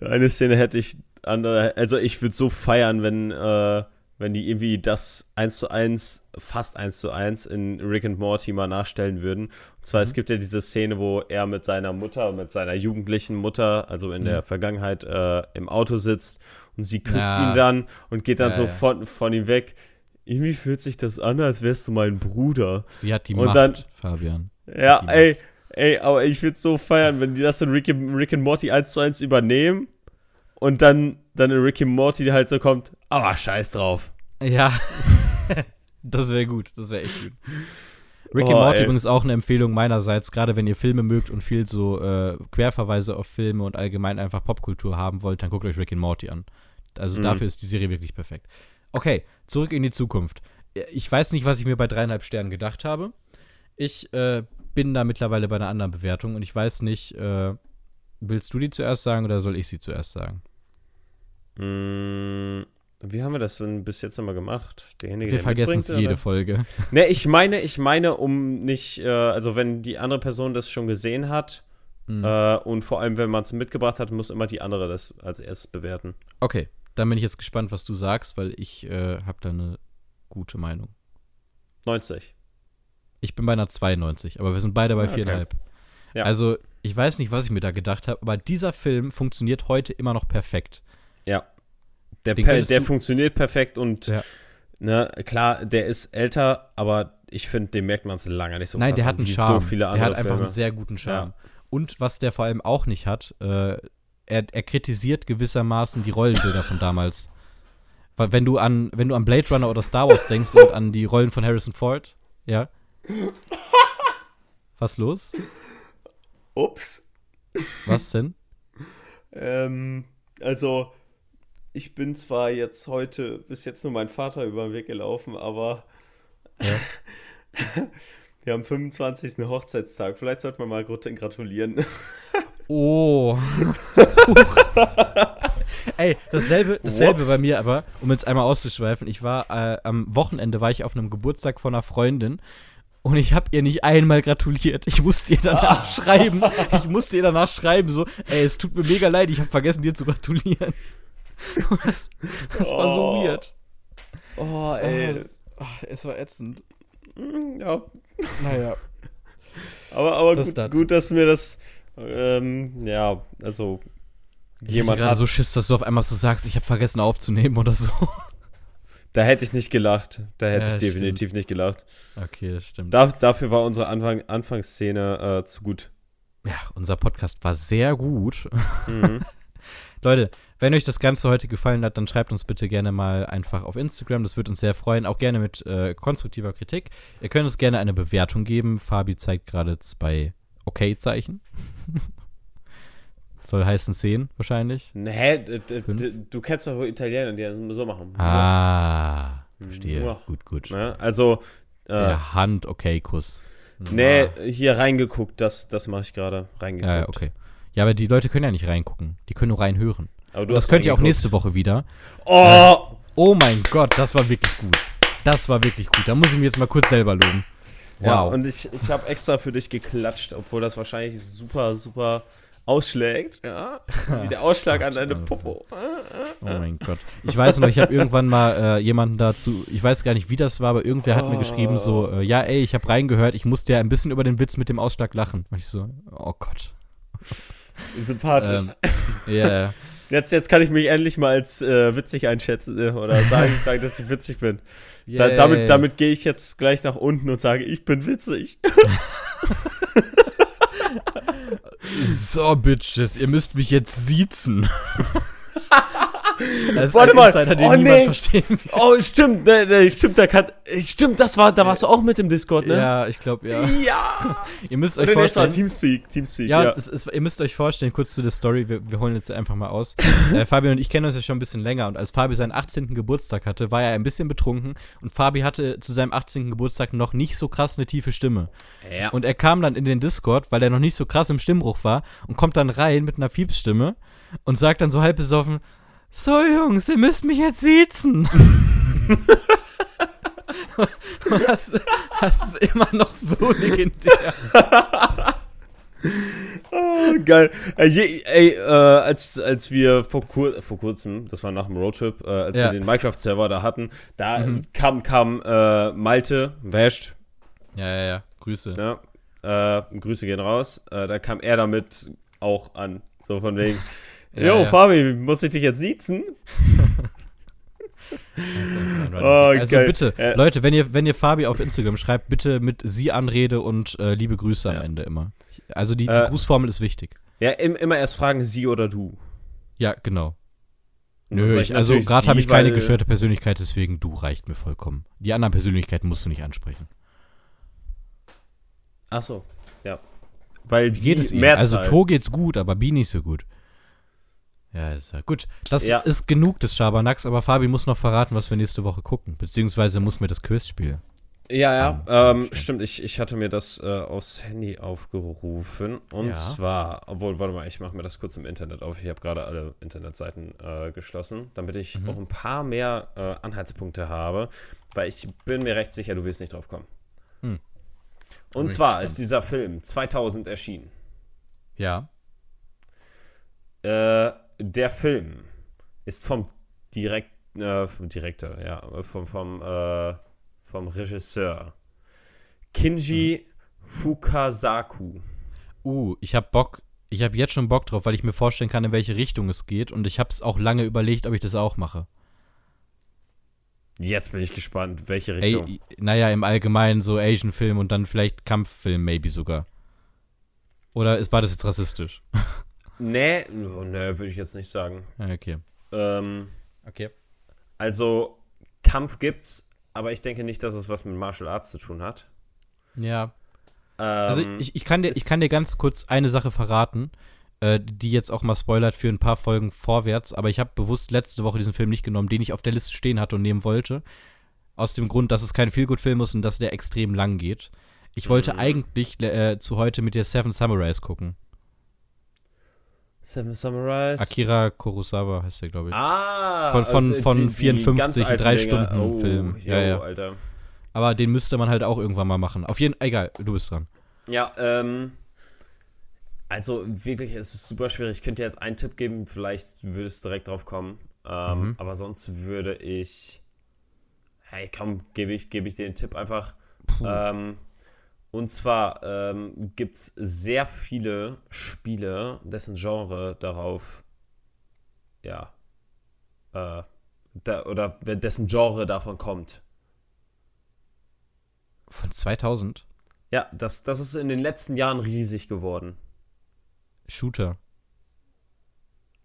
Eine Szene hätte ich andere, also ich würde so feiern, wenn, äh, wenn die irgendwie das 1 zu 1, fast 1 zu 1 in Rick and Morty mal nachstellen würden. Und zwar, es Mhm. gibt ja diese Szene, wo er mit seiner Mutter, mit seiner jugendlichen Mutter, also in Mhm. der Vergangenheit, äh, im Auto sitzt und sie küsst Ja. ihn dann und geht dann Ja, so ja. Von, von ihm weg. Irgendwie fühlt sich das an, als wärst du mein Bruder. Sie hat die Und Macht, dann- Fabian. Ja, ey, ey, aber ich würde so feiern, wenn die das in Rick, Rick and Morty 1 zu 1 übernehmen und dann, dann in Rick and Morty halt so kommt, aber scheiß drauf. Ja. das wäre gut, das wäre echt gut. Rick Oh, and Morty ey. übrigens auch eine Empfehlung meinerseits, gerade wenn ihr Filme mögt und viel so äh, Querverweise auf Filme und allgemein einfach Popkultur haben wollt, dann guckt euch Rick and Morty an. Also Mhm. dafür ist die Serie wirklich perfekt. Okay, zurück in die Zukunft. Ich weiß nicht, was ich mir bei dreieinhalb Sternen gedacht habe. Ich äh, bin da mittlerweile bei einer anderen Bewertung und ich weiß nicht, äh, willst du die zuerst sagen oder soll ich sie zuerst sagen? Mm, wie haben wir das denn bis jetzt immer gemacht? Derjenige, Wir der vergessen es jede? Folge. Ne, ich meine, ich meine, um nicht, äh, also wenn die andere Person das schon gesehen hat Mhm. äh, und vor allem, wenn man es mitgebracht hat, muss immer die andere das als erstes bewerten. Okay, dann bin ich jetzt gespannt, was du sagst, weil ich äh, habe da eine gute Meinung. 90. Ich bin bei einer 92, aber wir sind beide bei Ja, okay. viereinhalb. Ja. Also, ich weiß nicht, was ich mir da gedacht habe, aber dieser Film funktioniert heute immer noch perfekt. Ja. Der, per, der funktioniert perfekt und Ja. ne, klar, der ist älter, aber ich finde, dem merkt man es lange nicht so Nein, krass der hat einen Charme. so der hat einfach Filme. einen sehr guten Charme. Und was der vor allem auch nicht hat, äh, er, er kritisiert gewissermaßen die Rollenbilder von damals. Weil wenn du an, wenn du an Blade Runner oder Star Wars denkst und an die Rollen von Harrison Ford, ja. Was los? Ups. Was denn? Ähm, also, ich bin zwar jetzt heute bis jetzt nur mein Vater über den Weg gelaufen, aber Ja. wir haben 25. Hochzeitstag. Vielleicht sollte man mal grat- gratulieren. Oh. Ey, dasselbe, dasselbe Whoops. bei mir aber, um jetzt einmal auszuschweifen, ich war äh, am Wochenende war ich auf einem Geburtstag von einer Freundin und ich habe ihr nicht einmal gratuliert. Ich musste ihr danach schreiben. Ich musste ihr danach schreiben so, ey, es tut mir mega leid, ich habe vergessen dir zu gratulieren. Und Das, das war so Oh, weird. Oh, Ey, das, ach, es war ätzend. Mm, Ja, Naja. aber, aber Das gut, dazu. gut, dass mir das, ähm, ja, also Ich jemand hatte gerade so Schiss, dass du auf einmal so sagst, ich habe vergessen aufzunehmen oder so. Da hätte ich nicht gelacht. Da hätte Ja, ich definitiv nicht gelacht. Okay, das stimmt. Da, dafür war unsere Anfang, Anfangsszene äh, zu gut. Ja, unser Podcast war sehr gut. Mhm. Leute, wenn euch das Ganze heute gefallen hat, dann schreibt uns bitte gerne mal einfach auf Instagram. Das würde uns sehr freuen. Auch gerne mit äh, konstruktiver Kritik. Ihr könnt uns gerne eine Bewertung geben. Fabi zeigt gerade zwei Okay-Zeichen. Soll heißen 10 wahrscheinlich. Nee, du kennst doch wohl Italiener, die das so machen. Ah, verstehe. Gut, gut. Ne? Also, äh, Der Hand-Okay-Kuss. nee, hier reingeguckt, das, das mache ich gerade. Reingeguckt. Ja, ja, okay. Ja, aber die Leute können ja nicht reingucken. Die können nur reinhören. Aber das könnt ihr auch nächste Woche wieder. Oh! Oh mein Gott, das war wirklich gut. Das war wirklich gut. Da muss ich mir jetzt mal kurz selber loben. Ja, Wow. und ich, ich habe extra für dich geklatscht, obwohl das wahrscheinlich super, super ausschlägt. Ja, wie der Ausschlag an deine Popo. Oh mein Gott. Ich weiß noch, ich habe irgendwann mal äh, jemanden dazu, ich weiß gar nicht, wie das war, aber irgendwer hat mir geschrieben so, äh, ja, ey, ich habe reingehört, ich musste ja ein bisschen über den Witz mit dem Ausschlag lachen. Und ich so, oh Gott. Sympathisch. Ähm, Ja, Jetzt, jetzt kann ich mich endlich mal als äh, witzig einschätzen äh, oder sagen, sagen, dass ich witzig bin. Da, damit damit gehe ich jetzt gleich nach unten und sage, ich bin witzig. So, Bitches, ihr müsst mich jetzt siezen. das Warte mal. Insider, den Oh, nee. verstehen wird. Oh, stimmt, ne, ne, stimmt, da kann, stimmt, das war, da warst du auch mit im Discord, ne? Ja, ich glaube, ja. Ja. Ihr müsst euch vorstellen, Teamspeak, Teamspeak, Ja, ja. Es, es, ihr müsst euch vorstellen, kurz zu der Story, wir, wir holen jetzt einfach mal aus. äh, Fabi und ich kennen uns ja schon ein bisschen länger und als Fabi seinen 18. Geburtstag hatte, war er ein bisschen betrunken und Fabi hatte zu seinem 18. Geburtstag noch nicht so krass eine tiefe Stimme. ja. Und er kam dann in den Discord, weil er noch nicht so krass im Stimmbruch war und kommt dann rein mit einer Fiepsstimme und sagt dann so halb besoffen, so Jungs, ihr müsst mich jetzt siezen. das, das ist immer noch so legendär. Oh, geil. Ey, je, ey äh, als, als wir vor, kur vor kurzem, das war nach dem Roadtrip, äh, als Ja. wir den Minecraft-Server da hatten, da kam, kam äh, Malte, Wäscht, Ja, ja, ja. Grüße. ne? äh, Grüße gehen raus, äh, da kam er damit auch an. So von wegen, Ja, Jo, ja. Fabi, muss ich dich jetzt siezen? Oh, also geil. bitte, Äh, Leute, wenn ihr, wenn ihr Fabi auf Instagram schreibt, bitte mit sie Anrede und äh, liebe Grüße am Ja. Ende immer. Also die, die Äh, Grußformel ist wichtig. Ja, im, immer erst fragen, sie oder du. Ja, genau. Nö, ich, also gerade habe sie, ich keine geschwörte Persönlichkeit, deswegen du reicht mir vollkommen. Die anderen Persönlichkeiten musst du nicht ansprechen. Ach so, ja. Weil Wie sie geht es ihm? Mehrzahl. Also To geht's gut, aber Bi nicht so gut. Ja, ist ja gut. Das Ja. ist genug des Schabernacks, aber Fabi muss noch verraten, was wir nächste Woche gucken. Beziehungsweise muss mir das Quiz spielen. Ja, ja, Ähm, ähm, stimmt. Ich, ich hatte mir das äh, aufs Handy aufgerufen. Und Ja. zwar, obwohl, warte mal, ich mache mir das kurz im Internet auf. Ich habe gerade alle Internetseiten äh, geschlossen, damit ich Mhm. auch ein paar mehr äh, Anhaltspunkte habe. Weil ich bin mir recht sicher, du wirst nicht drauf kommen. Hm. Und zwar gespannt. ist dieser Film 2000 erschienen. Ja. Äh, der Film ist vom Direkt, äh, vom Direktor, ja, vom, vom, äh, vom Regisseur Kinji Fukasaku. Uh, ich habe Bock, ich habe jetzt schon Bock drauf, weil ich mir vorstellen kann, in welche Richtung es geht. Und ich habe es auch lange überlegt, ob ich das auch mache. Jetzt bin ich gespannt, welche Richtung. Ey, naja, im Allgemeinen so Asian-Film und dann vielleicht Kampffilm, maybe sogar. Oder ist, war das jetzt rassistisch? Nee, oh, nee, würde ich jetzt nicht sagen. Okay. Ähm, Okay. also, Kampf gibt's, aber ich denke nicht, dass es was mit Martial Arts zu tun hat. Ja. Ähm, Also ich, ich, kann dir, ich kann dir ganz kurz eine Sache verraten, äh, die jetzt auch mal spoilert für ein paar Folgen vorwärts, aber ich habe bewusst letzte Woche diesen Film nicht genommen, den ich auf der Liste stehen hatte und nehmen wollte. Aus dem Grund, dass es kein Feelgood-Film ist und dass der extrem lang geht. Ich wollte Mhm. eigentlich äh, zu heute mit dir Seven Samurais gucken. Seven Samurais. Akira Kurosawa heißt der, glaube ich. Ah, Von- von- also von die- die 54, ganz alten drei. Stunden oh, Film. Ja, jo, ja. Alter. Aber den müsste man halt auch irgendwann mal machen. Auf jeden Fall, egal, du bist dran. Ja, ähm. Also wirklich, es ist super schwierig. Ich könnte dir jetzt einen Tipp geben, vielleicht würde es direkt drauf kommen. Ähm, Mhm. Aber sonst würde ich. Hey, komm, gebe ich, gebe ich dir den Tipp einfach. Ähm, und zwar ähm, gibt es sehr viele Spiele, dessen Genre darauf, ja, äh, da, oder dessen Genre davon kommt. Von 2000? Ja, das, das ist in den letzten Jahren riesig geworden. Shooter.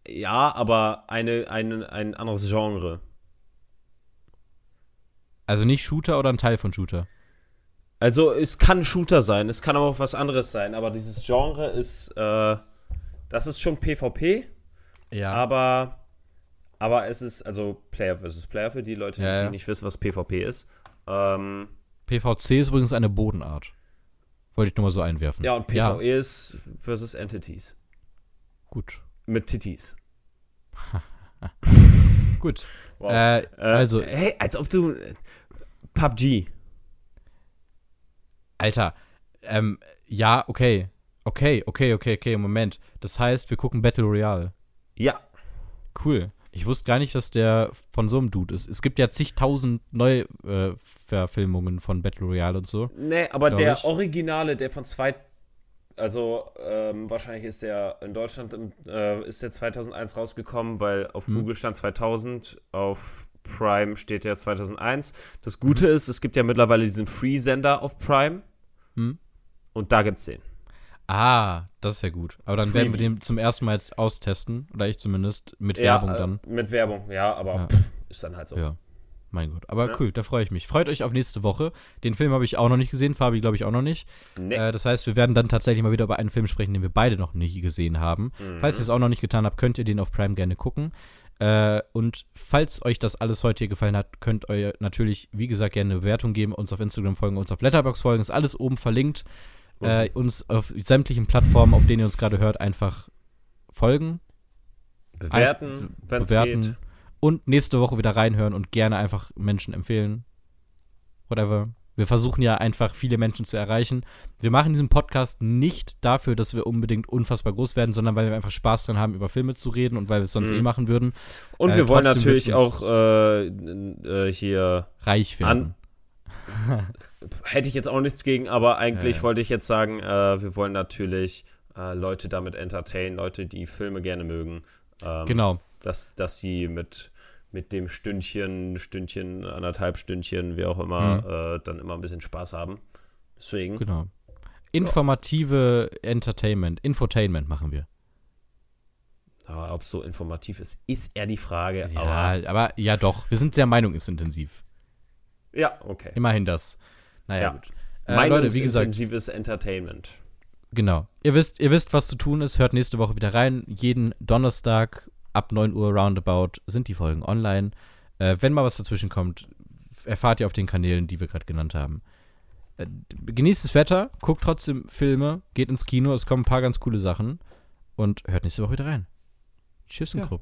Ja, aber eine, eine, ein anderes Genre. Also nicht Shooter oder ein Teil von Shooter? Also es kann Shooter sein, es kann aber auch was anderes sein, aber dieses Genre ist, äh, das ist schon PvP, Ja. aber, aber es ist, also Player versus Player für die Leute, Ja, die ja. nicht wissen, was PvP ist. Ähm, PVC ist übrigens eine Bodenart. Wollte ich nur mal so einwerfen. ja, und PvE ist versus Entities. Gut. Mit Titties. Gut. Wow. Äh, Äh, also, Hey, als ob du. äh, PUBG. Alter, ähm, ja, okay. Okay, okay, okay, okay, Moment. Das heißt, wir gucken Battle Royale. Ja. Cool. Ich wusste gar nicht, dass der von so einem Dude ist. Es gibt ja zigtausend Neuverfilmungen äh, von Battle Royale und so. Nee, aber der ich. Originale, der von zwei. Also, ähm, wahrscheinlich ist der in Deutschland im, äh, ist der 2001 rausgekommen, weil auf Hm. Google stand 2000, auf Prime steht der 2001. Das Gute ist, es gibt ja mittlerweile diesen Free-Sender auf Prime Hm? und da gibt's den. Ah, das ist ja gut. Aber dann werden wir Freebie. den zum ersten Mal jetzt austesten. Oder ich zumindest. Mit Ja, Werbung äh, dann. Mit Werbung, ja, aber Ja. pff, ist dann halt so. Ja. Mein Gott. Aber Ja. cool, da freue ich mich. Freut euch auf nächste Woche. Den Film habe ich auch noch nicht gesehen. Fabi, glaube ich, auch noch nicht. Nee. Äh, das heißt, wir werden dann tatsächlich mal wieder über einen Film sprechen, den wir beide noch nicht gesehen haben. Mhm. Falls ihr es auch noch nicht getan habt, könnt ihr den auf Prime gerne gucken. Äh, und falls euch das alles heute hier gefallen hat, könnt ihr natürlich, wie gesagt, gerne eine Bewertung geben, uns auf Instagram folgen, uns auf Letterbox folgen. Ist alles oben verlinkt. Äh, uns auf sämtlichen Plattformen, auf denen ihr uns gerade hört, einfach folgen. bewerten, wenn es bewerten geht. und nächste Woche wieder reinhören und gerne einfach Menschen empfehlen. Whatever. Wir versuchen ja einfach viele Menschen zu erreichen. Wir machen diesen Podcast nicht dafür, dass wir unbedingt unfassbar groß werden, sondern weil wir einfach Spaß dran haben, über Filme zu reden und weil wir es sonst Mhm. eh machen würden. Und Äh, wir wollen natürlich auch äh, äh, hier Reich werden. hätte ich jetzt auch nichts gegen, aber eigentlich wollte ich jetzt sagen, äh, wir wollen natürlich äh, Leute damit entertainen, Leute, die Filme gerne mögen. Ähm, genau. Dass, dass sie mit, mit dem Stündchen, Stündchen, anderthalb Stündchen, wie auch immer, äh, dann immer ein bisschen Spaß haben. Deswegen. Genau. Informative Entertainment, Infotainment machen wir. Aber ob es so informativ ist, ist eher die Frage. Ja, Aber aber ja doch, wir sind sehr meinungsintensiv. ja, okay. Immerhin das. Naja, Ja. gut. Äh, Leute, wie gesagt, Meinungsintensives Entertainment. Genau. Ihr wisst, ihr wisst, was zu tun ist. Hört nächste Woche wieder rein. Jeden Donnerstag ab 9 Uhr roundabout sind die Folgen online. Äh, wenn mal was dazwischen kommt, erfahrt ihr auf den Kanälen, die wir gerade genannt haben. Äh, genießt das Wetter, guckt trotzdem Filme, geht ins Kino, es kommen ein paar ganz coole Sachen und hört nächste Woche wieder rein. Tschüss und Ja. Krupp.